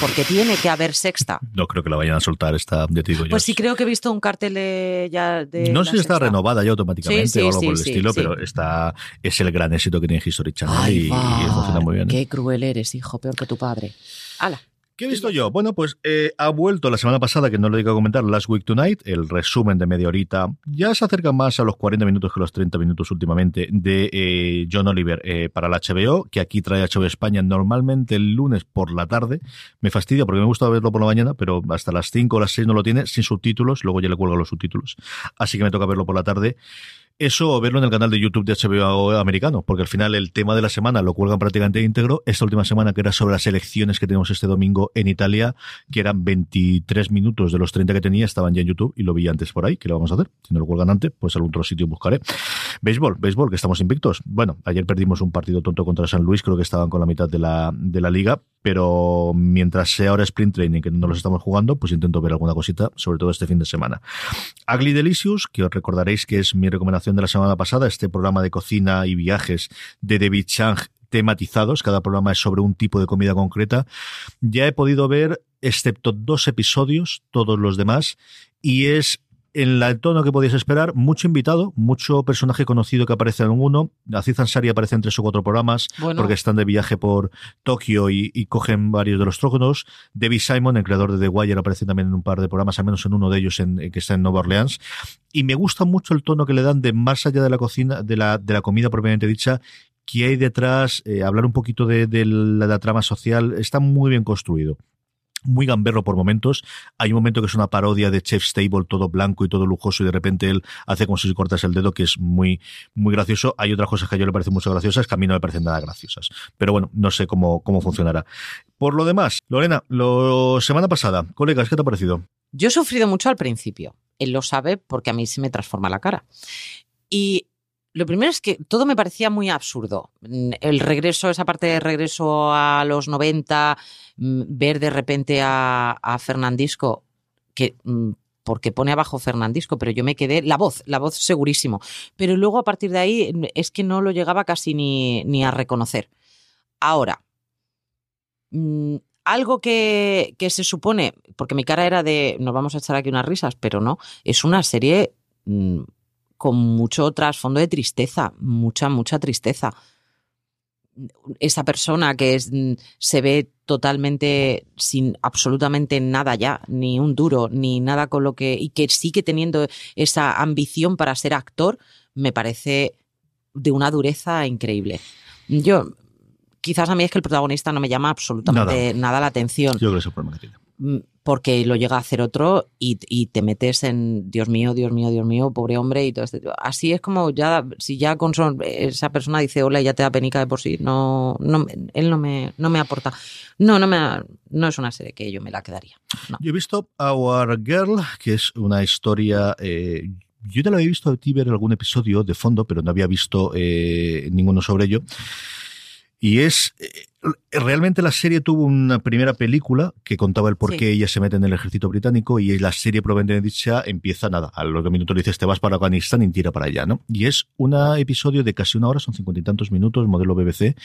porque tiene que haber sexta. No creo que la vayan a soltar esta, ya te digo yo. Pues sí, creo que he visto un cartel de, ya de. no sé si está sexta. renovada ya automáticamente Sí, sí, o algo sí, por el estilo, pero está, es el gran éxito que tiene History Channel Ay, y, y funciona muy bien. ¿eh? Qué cruel eres, hijo, peor que tu padre. ¡Hala! ¿Qué he visto yo? Bueno, pues eh, ha vuelto la semana pasada, que no lo digo a comentar, Last Week Tonight, el resumen de media horita. Ya se acerca más a los 40 minutos que los 30 minutos últimamente de eh, John Oliver eh, para la HBO, que aquí trae HBO España normalmente el lunes por la tarde. Me fastidia porque me gusta verlo por la mañana, pero hasta las 5 o las 6 no lo tiene, sin subtítulos, luego ya le cuelgo los subtítulos. Así que me toca verlo por la tarde. Eso o verlo en el canal de YouTube de HBO americano, porque al final el tema de la semana lo cuelgan prácticamente íntegro. Esta última semana, que era sobre las elecciones que tenemos este domingo en Italia, que eran 23 minutos de los 30 que tenía, estaban ya en YouTube y lo vi antes por ahí. ¿Qué le vamos a hacer? Si no lo cuelgan antes, pues algún otro sitio buscaré. Béisbol, béisbol, que estamos invictos. Bueno, ayer perdimos un partido tonto contra San Luis, creo que estaban con la mitad de la, de la liga, pero mientras sea ahora sprint training, que no los estamos jugando, pues intento ver alguna cosita, sobre todo este fin de semana. Ugly Delicious, que os recordaréis que es mi recomendación de la semana pasada, este programa de cocina y viajes de David Chang tematizados, cada programa es sobre un tipo de comida concreta. Ya he podido ver, excepto dos episodios, todos los demás, y es en la- el tono que podías esperar, mucho invitado, mucho personaje conocido que aparece en uno. Aziz Ansari aparece en tres o cuatro programas Bueno. porque están de viaje por Tokio y, y cogen varios de los tróconos. David Simon, el creador de The Wire, aparece también en un par de programas, al menos en uno de ellos en, en que está en Nueva Orleans. Y me gusta mucho el tono que le dan de más allá de la cocina, de la, de la comida propiamente dicha, que hay detrás, eh, hablar un poquito de, de la, de la trama social, está muy bien construido muy gamberro por momentos. Hay un momento que es una parodia de Chef Stable, todo blanco y todo lujoso, y de repente él hace como si se cortas el dedo, que es muy, muy gracioso. Hay otras cosas que a yo le parecen mucho graciosas, que a mí no me parecen nada graciosas. Pero bueno, no sé cómo, cómo funcionará. Por lo demás, Lorena, lo semana pasada, colegas, ¿qué te ha parecido? Yo he sufrido mucho al principio. Él lo sabe porque a mí se me transforma la cara. Y lo primero es que todo me parecía muy absurdo. Mm, El regreso, esa parte de regreso a los 90, mm, ver de repente a, Fernandisco, que mm, porque pone abajo Fernandisco, pero yo me quedé, la voz, la voz segurísimo. Pero luego a partir de ahí es que no lo llegaba casi ni, ni a reconocer. Ahora, algo que, que se supone, porque mi cara era de, nos vamos a echar aquí unas risas, pero no, es una serie con mucho trasfondo de tristeza, mucha, mucha tristeza. Esa persona que es, mm, se ve totalmente sin absolutamente nada ya, ni un duro, ni nada con lo que, y que sigue teniendo esa ambición para ser actor, me parece de una dureza increíble. Yo, quizás a mí es que el protagonista no me llama absolutamente nada, la atención Yo creo que es el problema que tiene. Mm, porque lo llega a hacer otro y, y te metes en Dios mío, Dios mío, Dios mío, pobre hombre y todo este. Así es como ya, si ya con esa persona dice hola y ya te da penica de por sí, no, no él no me, no me aporta. No, no me, no es una serie que yo me la quedaría. Yo he visto Our Girl, que es una historia. eh, yo ya lo había visto a ti ver algún episodio de fondo, pero no había visto eh, ninguno sobre ello. Y es. eh, realmente la serie tuvo una primera película que contaba el por Sí. qué ella se mete en el ejército británico y la serie propiamente dicha empieza nada. A los dos minutos le dices te vas para Afganistán y tira para allá, ¿no? Y es un episodio de casi una hora, son cincuenta y tantos minutos, modelo BBC,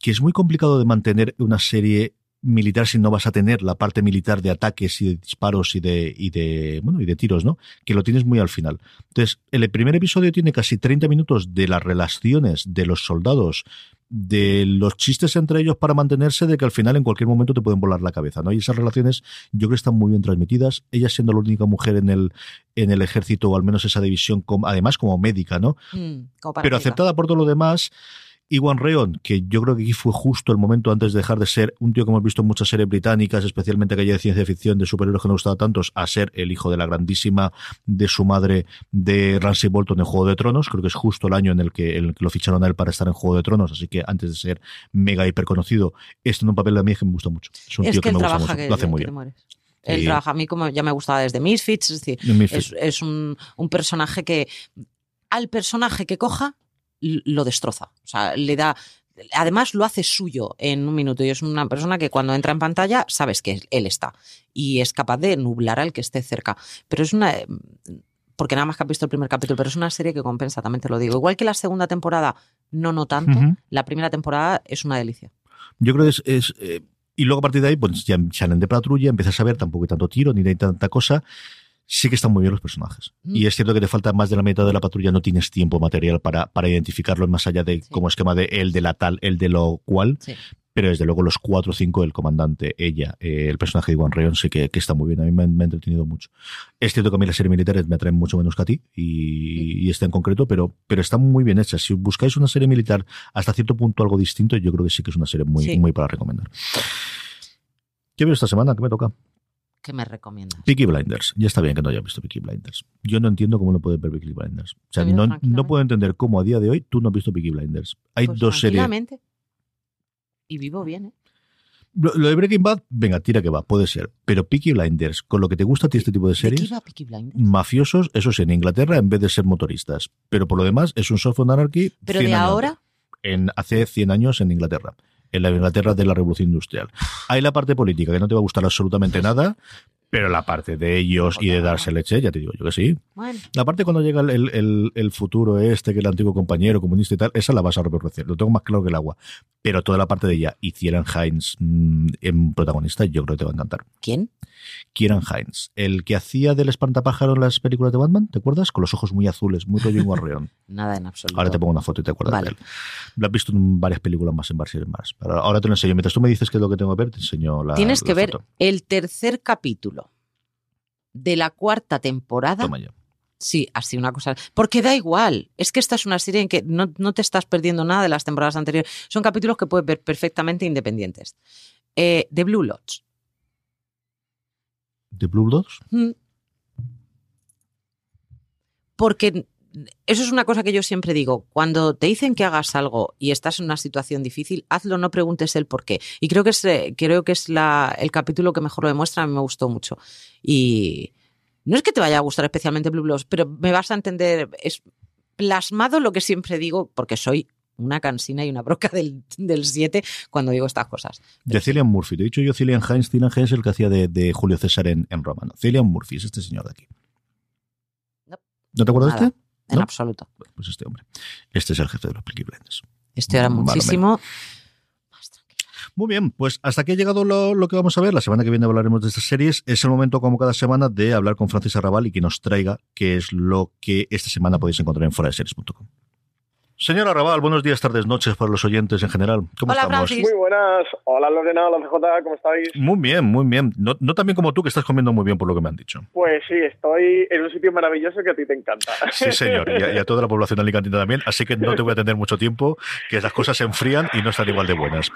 que es muy complicado de mantener una serie militar si no vas a tener la parte militar de ataques y de disparos y de, y de, bueno, y de tiros, ¿no? Que lo tienes muy al final. Entonces, el primer episodio tiene casi 30 minutos de las relaciones de los soldados, de los chistes entre ellos para mantenerse, de que al final en cualquier momento te pueden volar la cabeza, ¿no? Y esas relaciones yo creo que están muy bien transmitidas. Ella siendo la única mujer en el, en el ejército, o al menos esa división, como- además como médica, ¿no? Mm, como pero aceptada por todo lo demás. Iwan Reon, que yo creo que aquí fue justo el momento antes de dejar de ser un tío que hemos visto en muchas series británicas, especialmente aquella de ciencia ficción de superhéroes que nos gustaba tantos, a ser el hijo de la grandísima de su madre de Ramsay Bolton en Juego de Tronos. Creo que es justo el año en el que, en el que lo ficharon a él para estar en Juego de Tronos, así que antes de ser mega hiper conocido, está en un papel de mí que me gusta mucho. Es un es tío que, me gusta mucho, que, lo hace muy bien. Él trabaja a mí como ya me gustaba desde Misfits, es decir, Misfits. es, es un, un personaje que al personaje que coja lo destroza. O sea, le da. Además, lo hace suyo en un minuto. Y es una persona que cuando entra en pantalla sabes que él está. Y es capaz de nublar al que esté cerca. Pero es una. Porque nada más que has visto el primer capítulo, pero es una serie que compensa, también te lo digo. Igual que la segunda temporada, no, no tanto. La primera temporada es una delicia. Yo creo que es. es, eh, y luego a partir de ahí, pues ya salen de patrulla, empiezas a ver tampoco hay tanto tiro ni hay tanta cosa. Sí que están muy bien los personajes. Mm. Y es cierto que te falta más de la mitad de la patrulla, no tienes tiempo material para, para identificarlos más allá de Sí. como esquema de el de la tal, el de lo cual. Sí. Pero desde luego los cuatro o cinco, el comandante, ella, eh, el personaje de Iwan Reon, sí que, que está muy bien. A mí me, ha entretenido mucho. Es cierto que a mí las series militares me atraen mucho menos que a ti, y, y esta en concreto, pero, pero está muy bien hecha. Si buscáis una serie militar hasta cierto punto algo distinto, yo creo que sí que es una serie muy, Sí. muy para recomendar. ¿Qué veo esta semana? ¿Qué me toca? ¿Qué me recomiendas? Peaky Blinders. Ya está bien que no haya visto Peaky Blinders. Yo no entiendo cómo no puedes ver Peaky Blinders. O sea, no, no puedo entender cómo a día de hoy tú no has visto Peaky Blinders. Hay Pues dos series. Y vivo bien, ¿eh? Lo, lo de Breaking Bad, venga, tira que va, puede ser. Pero Peaky Blinders, con lo que te gusta a ti este tipo de ¿De qué series, iba Peaky Blinders? mafiosos, eso sí, en Inglaterra, en vez de ser motoristas. Pero por lo demás, es un software anarchy. Pero 100 de años ahora. En, hace 100 años en Inglaterra. En la Inglaterra de la Revolución Industrial. Hay la parte política que no te va a gustar absolutamente nada, Pero la parte de ellos y de darse leche, ya te digo yo que sí. Bueno, La parte cuando llega el, el- el futuro este, que el antiguo compañero comunista y tal, esa la vas a reproducir. Lo tengo más claro que el agua. Pero toda la parte de ella y Kieran Hines mm, en protagonista, yo creo que te va a encantar. ¿quién? Kieran Hines, el que hacía del espantapájaro en las películas de Batman, ¿te acuerdas? Con los ojos muy azules, muy rollo Warrior. Nada en absoluto. Ahora te pongo una foto y te acuerdas Vale. de él. Lo has visto en varias películas más, en series más. Pero ahora te lo enseño. Mientras tú me dices qué es lo que tengo que ver, te enseño la Tienes la que ver el tercer capítulo de la cuarta temporada. Toma. Sí, así una cosa. Porque da igual. Es que esta es una serie en que no, no te estás perdiendo nada de las temporadas anteriores. Son capítulos que puedes ver perfectamente independientes. Eh, The Blue Lodge. ¿De Blue Dogs? Mm. Porque eso es una cosa que yo siempre digo. Cuando te dicen que hagas algo y estás en una situación difícil, hazlo, no preguntes el por qué. Y creo que es, eh, creo que es la, el capítulo que mejor lo demuestra. A mí me gustó mucho. Y no es que te vaya a gustar especialmente Blue Bloods, pero me vas a entender. Es plasmado lo que siempre digo, porque soy una cansina y una broca del 7 cuando digo estas cosas. De Cillian Murphy. Te he dicho yo Cillian Hines. Cillian Hines es el que hacía de, de Julio César en, en Roma. ¿no? Cillian Murphy es este señor de aquí. No. ¿No te acuerdas de este? En ¿No? absoluto. Bueno, Pues este hombre. Este es el jefe de los Peaky Blinders. Estoy ahora Vale, muchísimo. Muy bien, pues hasta aquí ha llegado lo, lo que vamos a ver. La semana que viene hablaremos de estas series. Es el momento, como cada semana, de hablar con Francis Arrabal y que nos traiga qué es lo que esta semana podéis encontrar en foradeseries.com. Señor Arrabal, buenos días, tardes, noches para los oyentes en general. ¿Cómo Hola, estamos? Francis. Muy buenas. Hola Lorena, hola CJ, ¿cómo estáis? Muy bien, muy bien. No, no tan bien como tú, que estás comiendo muy bien por lo que me han dicho. Pues sí, estoy en un sitio maravilloso que a ti te encanta. Sí, señor, y a, y a toda la población de Alicante también, así que no te voy a tener mucho tiempo, que las cosas se enfrían y no están igual de buenas.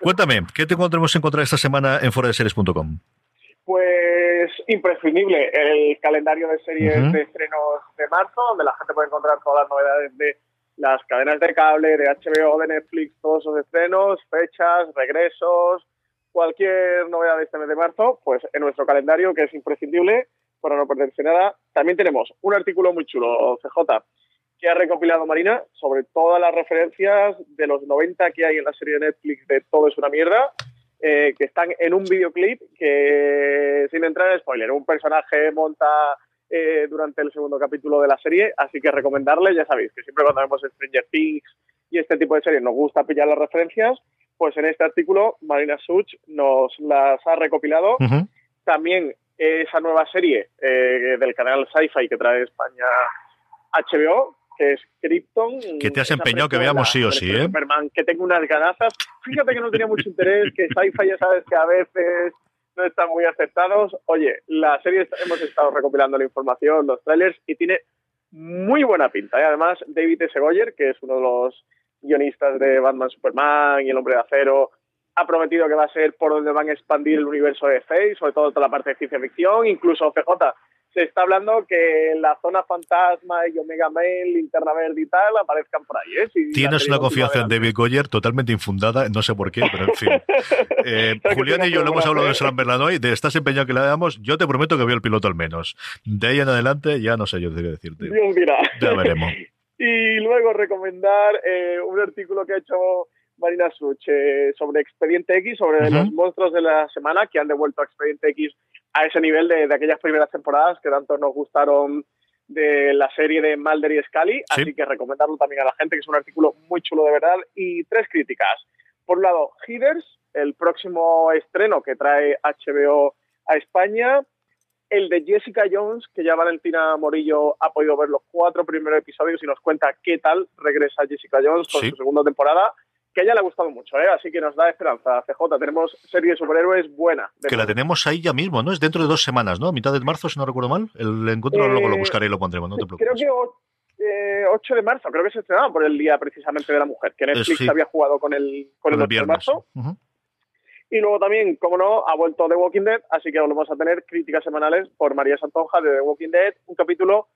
Cuéntame, ¿qué te encontramos encontrar esta semana en foradeseries.com? Pues imprescindible el calendario de series de estrenos de marzo, donde la gente puede encontrar todas las novedades de las cadenas de cable, de HBO, de Netflix, todos esos estrenos, fechas, regresos, cualquier novedad de este mes de marzo, pues en nuestro calendario, que es imprescindible para no perderse nada. También tenemos un artículo muy chulo, CJ, que ha recopilado Marina sobre todas las referencias de los 90 que hay en la serie de Netflix de Todo es una mierda, eh, que están en un videoclip que, sin entrar en spoiler, un personaje monta eh, durante el segundo capítulo de la serie, así que recomendarle, ya sabéis, que siempre cuando vemos Stranger Things y este tipo de series nos gusta pillar las referencias, pues en este artículo Marina Such nos las ha recopilado. También esa nueva serie eh, del canal Sci-Fi que trae España HBO, que es Krypton. Que te has empeñado que veamos sí o sí, ¿eh? Superman, que tengo unas ganazas. Fíjate que no tenía mucho interés, que Sci-Fi ya sabes que a veces no están muy aceptados. Oye, la serie hemos estado recopilando la información, los trailers, y tiene muy buena pinta. Y además, David S. Goyer, que es uno de los guionistas de Batman, Superman y El Hombre de Acero, ha prometido que va a ser por donde van a expandir el universo de y sobre todo toda la parte de ciencia ficción, incluso CJ. Se está hablando que la zona fantasma y Omega Mail, Linterna Verde y tal aparezcan por ahí. ¿eh? Si Tienes una confianza en David Goyer totalmente infundada, no sé por qué, pero en fin. Eh, Julián y yo lo hemos hablado ¿eh? en Slamberland hoy, de estás empeñado que la veamos, yo te prometo que veo el piloto al menos. De ahí en adelante ya no sé yo qué decirte. Dios dirá. Ya veremos. Y luego recomendar eh, un artículo que ha hecho Marina Such eh, sobre Expediente X, sobre los monstruos de la semana que han devuelto a Expediente X a ese nivel de, de aquellas primeras temporadas que tanto nos gustaron de la serie de Mulder y Scully. Sí. Así que recomendarlo también a la gente, que es un artículo muy chulo de verdad. Y tres críticas. Por un lado, Heathers, el próximo estreno que trae HBO a España el de Jessica Jones, que ya Valentina Morillo ha podido ver los cuatro primeros episodios y nos cuenta qué tal regresa Jessica Jones con Sí. su segunda temporada, que a ella le ha gustado mucho, ¿eh? así que nos da esperanza. CJ, tenemos serie de superhéroes buena. de Que la tenemos ahí ya mismo, ¿no? Es dentro de dos semanas, ¿no? Mitad de marzo, si no recuerdo mal. El encuentro Eh, luego lo buscaré y lo pondremos, no te Creo preocupes. que o- eh, 8 de marzo, creo que se estrenaba por el día precisamente de la mujer, que Netflix sí. había jugado con el, con el, Con el 8 de marzo. Y luego también, como no, ha vuelto The Walking Dead, así que volvemos a tener críticas semanales por María Santonja de The Walking Dead, un capítulo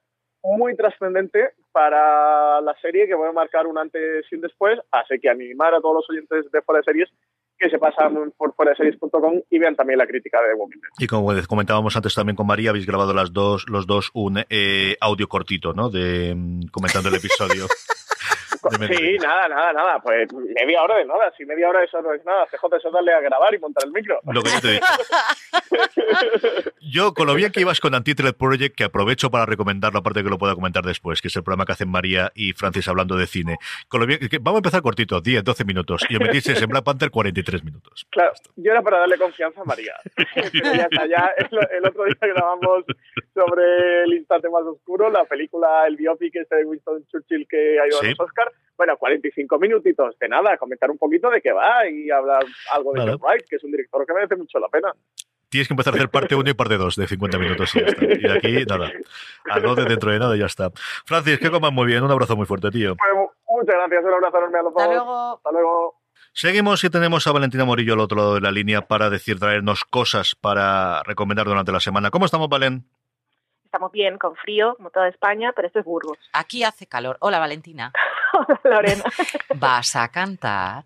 muy trascendente para la serie que va a marcar un antes y un después, así que animar a todos los oyentes de Fuera de Series que se pasan por fuera de series.com y vean también la crítica de Walking Dead. Y como comentábamos antes también con María, habéis grabado las dos, los dos un eh, audio cortito, ¿no? De mm, comentando el episodio. Sí, nada, nada, nada. Pues media hora de nada. Si media hora eso no es nada. CJ, eso darle a grabar y montar el micro. Lo que yo te digo. Yo, con lo bien que ibas con Antitlet Project, que aprovecho para recomendarlo, aparte de que lo pueda comentar después, que es el programa que hacen María y Francis hablando de cine. Con lo bien, que, vamos a empezar cortito, 10, 12 minutos. Y os metisteis en Black Panther 43 minutos. Claro, yo era para darle confianza a María. Pero ya está, ya el, el otro día grabamos sobre el instante más oscuro, la película, el biopic este de Winston Churchill que ha ido Sí. a los Oscar. Bueno, 45 minutitos de nada, comentar un poquito de qué va y hablar algo de. John Wright, que es un director que merece mucho la pena. Tienes que empezar a hacer parte 1 y parte 2 de 50 minutos y ya está. Y de aquí, nada. Algo de dentro de nada y ya está. Francis, que comas muy bien. Un abrazo muy fuerte, tío. Pues, muchas gracias, un abrazo enorme a los Hasta dos. luego. Hasta luego. Seguimos y tenemos a Valentina Morillo al otro lado de la línea para decir, traernos cosas para recomendar durante la semana. ¿Cómo estamos, Valen? Estamos bien, con frío, como toda España, pero esto es Burgos. Aquí hace calor. Hola, Valentina. Hola, Lorena. ¿Vas a cantar?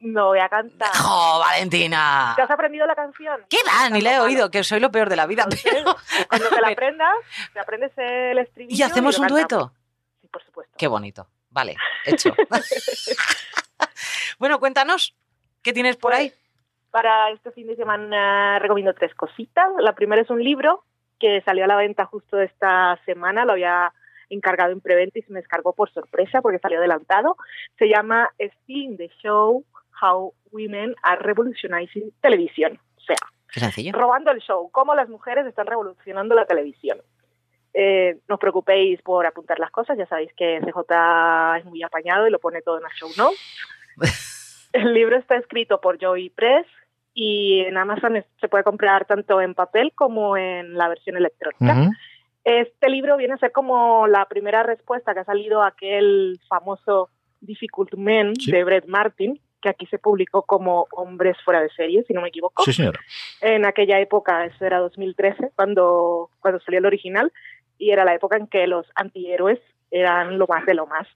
No voy a cantar. ¡Jo, Valentina! ¿Te has aprendido la canción? ¿Qué va? Ni le he oído, que soy lo peor de la vida. pero- Cuando te la aprendas, te aprendes el estribillo. ¿Y hacemos un cantamos. dueto? Sí, por supuesto. Qué bonito. Vale, hecho. bueno, cuéntanos, ¿qué tienes por ahí? Para este fin de semana recomiendo tres cositas. La primera es un libro que salió a la venta justo esta semana. Lo había encargado en preventa y se me descargó por sorpresa porque salió adelantado. Se llama Stealing the Show, How Women Are Revolutionizing Television. O sea, robando el show, cómo las mujeres están revolucionando la televisión. Eh, no os preocupéis por apuntar las cosas, ya sabéis que CJ es muy apañado y lo pone todo en el show notes. el libro está escrito por Joey Press y en Amazon se puede comprar tanto en papel como en la versión electrónica. Este libro viene a ser como la primera respuesta que ha salido a aquel famoso Difficult Men Sí. de Brett Martin, que aquí se publicó como Hombres fuera de serie, si no me equivoco Sí, señora. en aquella época, eso era 2013, cuando, cuando salió el original, y era la época en que los antihéroes eran lo más de lo más.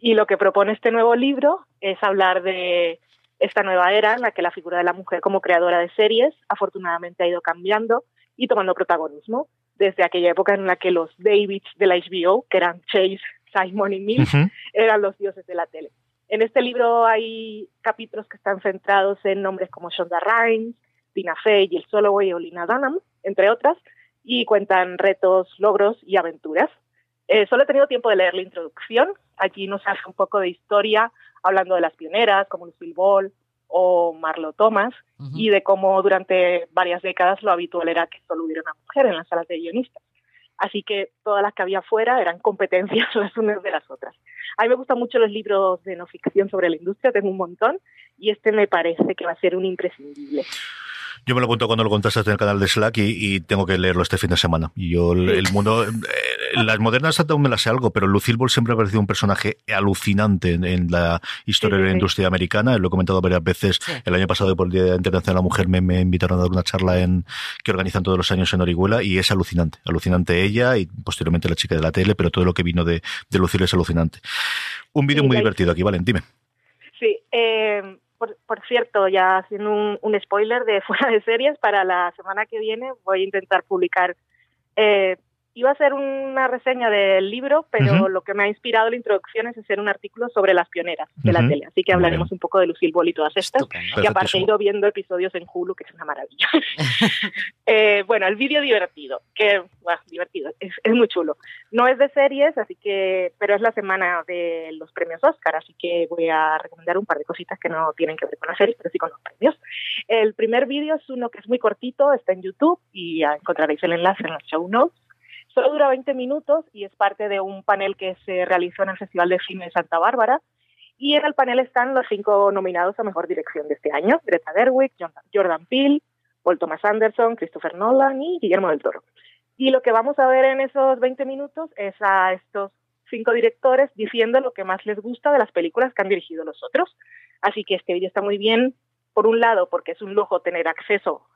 Y lo que propone este nuevo libro es hablar de esta nueva era en la que la figura de la mujer como creadora de series afortunadamente ha ido cambiando y tomando protagonismo, desde aquella época en la que los Davids de la HBO, que eran Chase, Simon y Mills, eran los dioses de la tele. En este libro hay capítulos que están centrados en nombres como Shonda Rhimes, Tina Fey, Jill Soloway o Lina Dunham, entre otras, y cuentan retos, logros y aventuras. Eh, solo he tenido tiempo de leer la introducción. Allí nos hace un poco de historia, hablando de las pioneras como Lucille Ball o Marlo Thomas, y de cómo durante varias décadas lo habitual era que solo hubiera una mujer en las salas de guionistas. Así que todas las que había fuera eran competencias las unas de las otras. A mí me gustan mucho los libros de no ficción sobre la industria, tengo un montón, y este me parece que va a ser un imprescindible. Yo me lo apunto cuando lo contaste en el canal de Slack y, y tengo que leerlo este fin de semana. Y yo, el, el mundo. eh, las modernas aún me las sé algo, pero Lucille Ball siempre ha parecido un personaje alucinante en, en la historia Sí, de la industria americana. Lo he comentado varias veces. El año pasado, por el Día Internacional de la Mujer, me, me invitaron a dar una charla en que organizan todos los años en Orihuela y es alucinante. Alucinante ella y posteriormente la chica de la tele, pero todo lo que vino de, de Lucille es alucinante. Un vídeo muy divertido aquí, Valen, dime. Sí, eh, por, por cierto, ya haciendo un, un spoiler de fuera de series, para la semana que viene voy a intentar publicar. eh, iba a hacer una reseña del libro, pero lo que me ha inspirado la introducción es hacer un artículo sobre las pioneras de la tele. Así que hablaremos un poco de Lucille Ball y todas estas. Estupendo. Y aparte he ido viendo episodios en Hulu, que es una maravilla. Eh, bueno, el vídeo divertido, que, bueno, divertido, es, es muy chulo. No es de series, así que, pero es la semana de los premios Oscar, así que voy a recomendar un par de cositas que no tienen que ver con las series, pero sí con los premios. El primer vídeo es uno que es muy cortito, está en YouTube y encontraréis el enlace en los show notes. Solo dura 20 minutos y es parte de un panel que se realizó en el Festival de Cine de Santa Bárbara. Y en el panel están los cinco nominados a Mejor Dirección de este año, Greta Gerwig, Jordan- Peele, Paul Thomas Anderson, Christopher Nolan y Guillermo del Toro. Y lo que vamos a ver en esos 20 minutos es a estos cinco directores diciendo lo que más les gusta de las películas que han dirigido los otros. Así que este vídeo está muy bien, por un lado, porque es un lujo tener acceso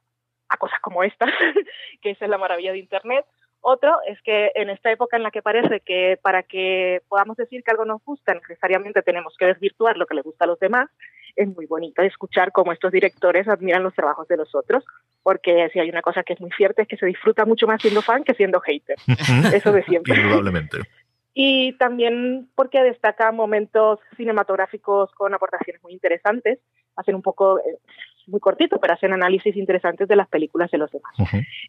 a cosas como estas, que esa es la maravilla de Internet. Otro es que en esta época en la que parece que para que podamos decir que algo nos gusta, necesariamente tenemos que desvirtuar lo que le gusta a los demás, es muy bonito escuchar cómo estos directores admiran los trabajos de los otros, porque si hay una cosa que es muy cierta es que se disfruta mucho más siendo fan que siendo hater. Eso de siempre. Indudablemente. y también porque destaca momentos cinematográficos con aportaciones muy interesantes, hacen un poco, eh, muy cortito, pero hacen análisis interesantes de las películas de los demás.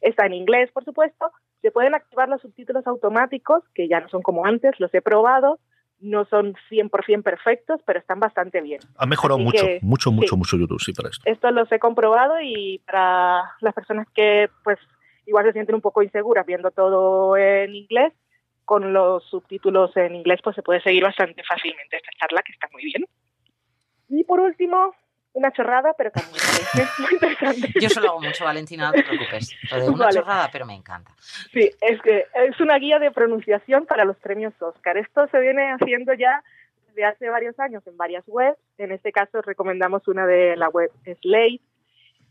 Está en inglés, por supuesto, se pueden activar los subtítulos automáticos, que ya no son como antes, los he probado, no son 100% perfectos, pero están bastante bien. Ha mejorado mucho, mucho, mucho, mucho YouTube, sí, para esto. Esto los he comprobado y para las personas que, pues, igual se sienten un poco inseguras viendo todo en inglés, con los subtítulos en inglés pues se puede seguir bastante fácilmente esta charla que está muy bien. Y por último, una chorrada, pero también es muy interesante. Yo solo hago mucho, Valentina, no te preocupes. una chorrada, pero me encanta. Sí, es que es una guía de pronunciación para los premios Oscar. Esto se viene haciendo ya desde hace varios años en varias webs. En este caso recomendamos una de la web Slate,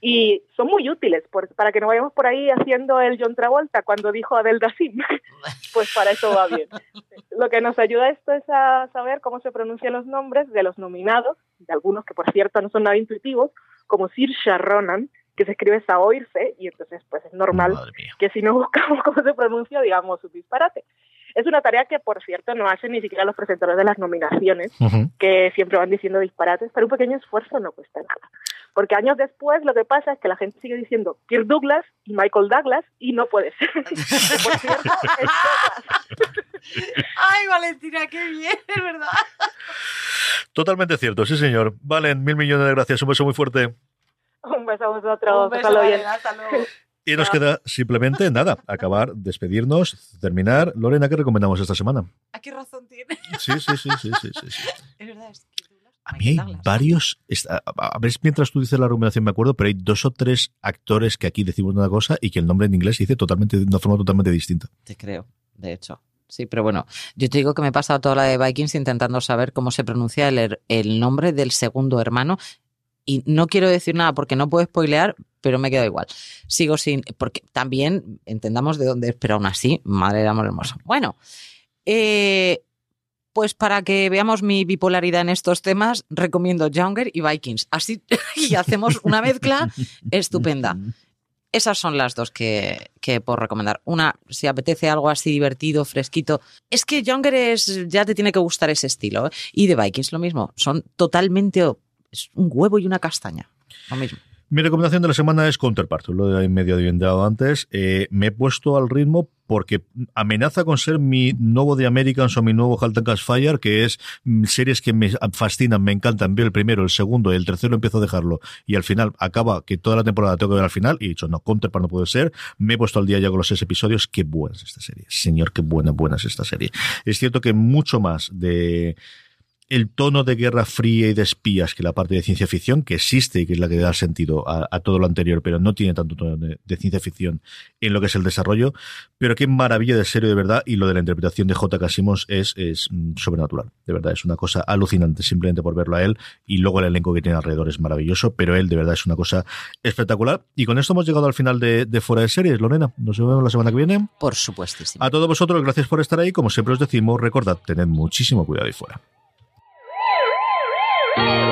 y son muy útiles para que no vayamos por ahí haciendo el John Travolta cuando dijo Adel Dasim. pues para eso va bien. Lo que nos ayuda esto es a saber cómo se pronuncian los nombres de los nominados, de algunos que por cierto no son nada intuitivos, como Saoirse Ronan, que se escribe Saoirse, y entonces pues es normal que si no buscamos cómo se pronuncia digamos un disparate. Es una tarea que, por cierto, no hacen ni siquiera los presentadores de las nominaciones, que siempre van diciendo disparates, pero un pequeño esfuerzo no cuesta nada. Porque años después lo que pasa es que la gente sigue diciendo Kirk Douglas y Michael Douglas y no puede ser. por cierto, Ay, Valentina, qué bien, es verdad. Totalmente cierto, sí, señor. Valen, mil millones de gracias. Un beso muy fuerte. Un beso a vosotros. Un beso, hasta luego. Y nos queda simplemente nada, acabar, despedirnos, terminar. Lorena, ¿qué recomendamos esta semana? ¿A qué razón tiene? Sí, sí, sí, sí, sí, sí. Es verdad, es que a mí hay varios, a ver mientras tú dices la recomendación me acuerdo, pero hay dos o tres actores que aquí decimos una cosa y que el nombre en inglés dice totalmente de una forma totalmente distinta. Te creo, de hecho. Sí, pero bueno, yo te digo que me he pasado toda la de Vikings intentando saber cómo se pronuncia el, el nombre del segundo hermano y no quiero decir nada porque no puedo spoilear, pero me quedo igual. Sigo sin, porque también entendamos de dónde es, pero aún así, madre de amor hermoso. Bueno, eh, pues para que veamos mi bipolaridad en estos temas, recomiendo Younger y Vikings. Así y hacemos una mezcla estupenda. Esas son las dos que, que puedo recomendar. Una, si apetece algo así divertido, fresquito. Es que Younger es, ya te tiene que gustar ese estilo. ¿eh? Y de Vikings lo mismo. Son totalmente es un huevo y una castaña. Lo mismo. Mi recomendación de la semana es Counterpart, lo he medio adivinado antes. Eh, me he puesto al ritmo porque amenaza con ser mi nuevo de Americans o mi nuevo Halt and Fire, que es mm, series que me fascinan, me encantan. Veo el primero, el segundo, el tercero empiezo a dejarlo y al final acaba que toda la temporada tengo que ver al final y he dicho, no, Counterpart no puede ser. Me he puesto al día ya con los seis episodios. Qué buena es esta serie. Señor, qué buena, buena es esta serie. Es cierto que mucho más de el tono de guerra fría y de espías que la parte de ciencia ficción, que existe y que es la que da sentido a, todo lo anterior, pero no tiene tanto tono de, ciencia ficción en lo que es el desarrollo. Pero qué maravilla de serio de verdad, y lo de la interpretación de J. Casimos es, es mm, sobrenatural. De verdad, es una cosa alucinante simplemente por verlo a él, y luego el elenco que tiene alrededor es maravilloso, pero él de verdad es una cosa espectacular. Y con esto hemos llegado al final de, de Fuera de Series, Lorena. Nos vemos la semana que viene. Por supuestísimo. A todos vosotros, gracias por estar ahí. Como siempre os decimos, recordad, tened muchísimo cuidado ahí fuera. Woo!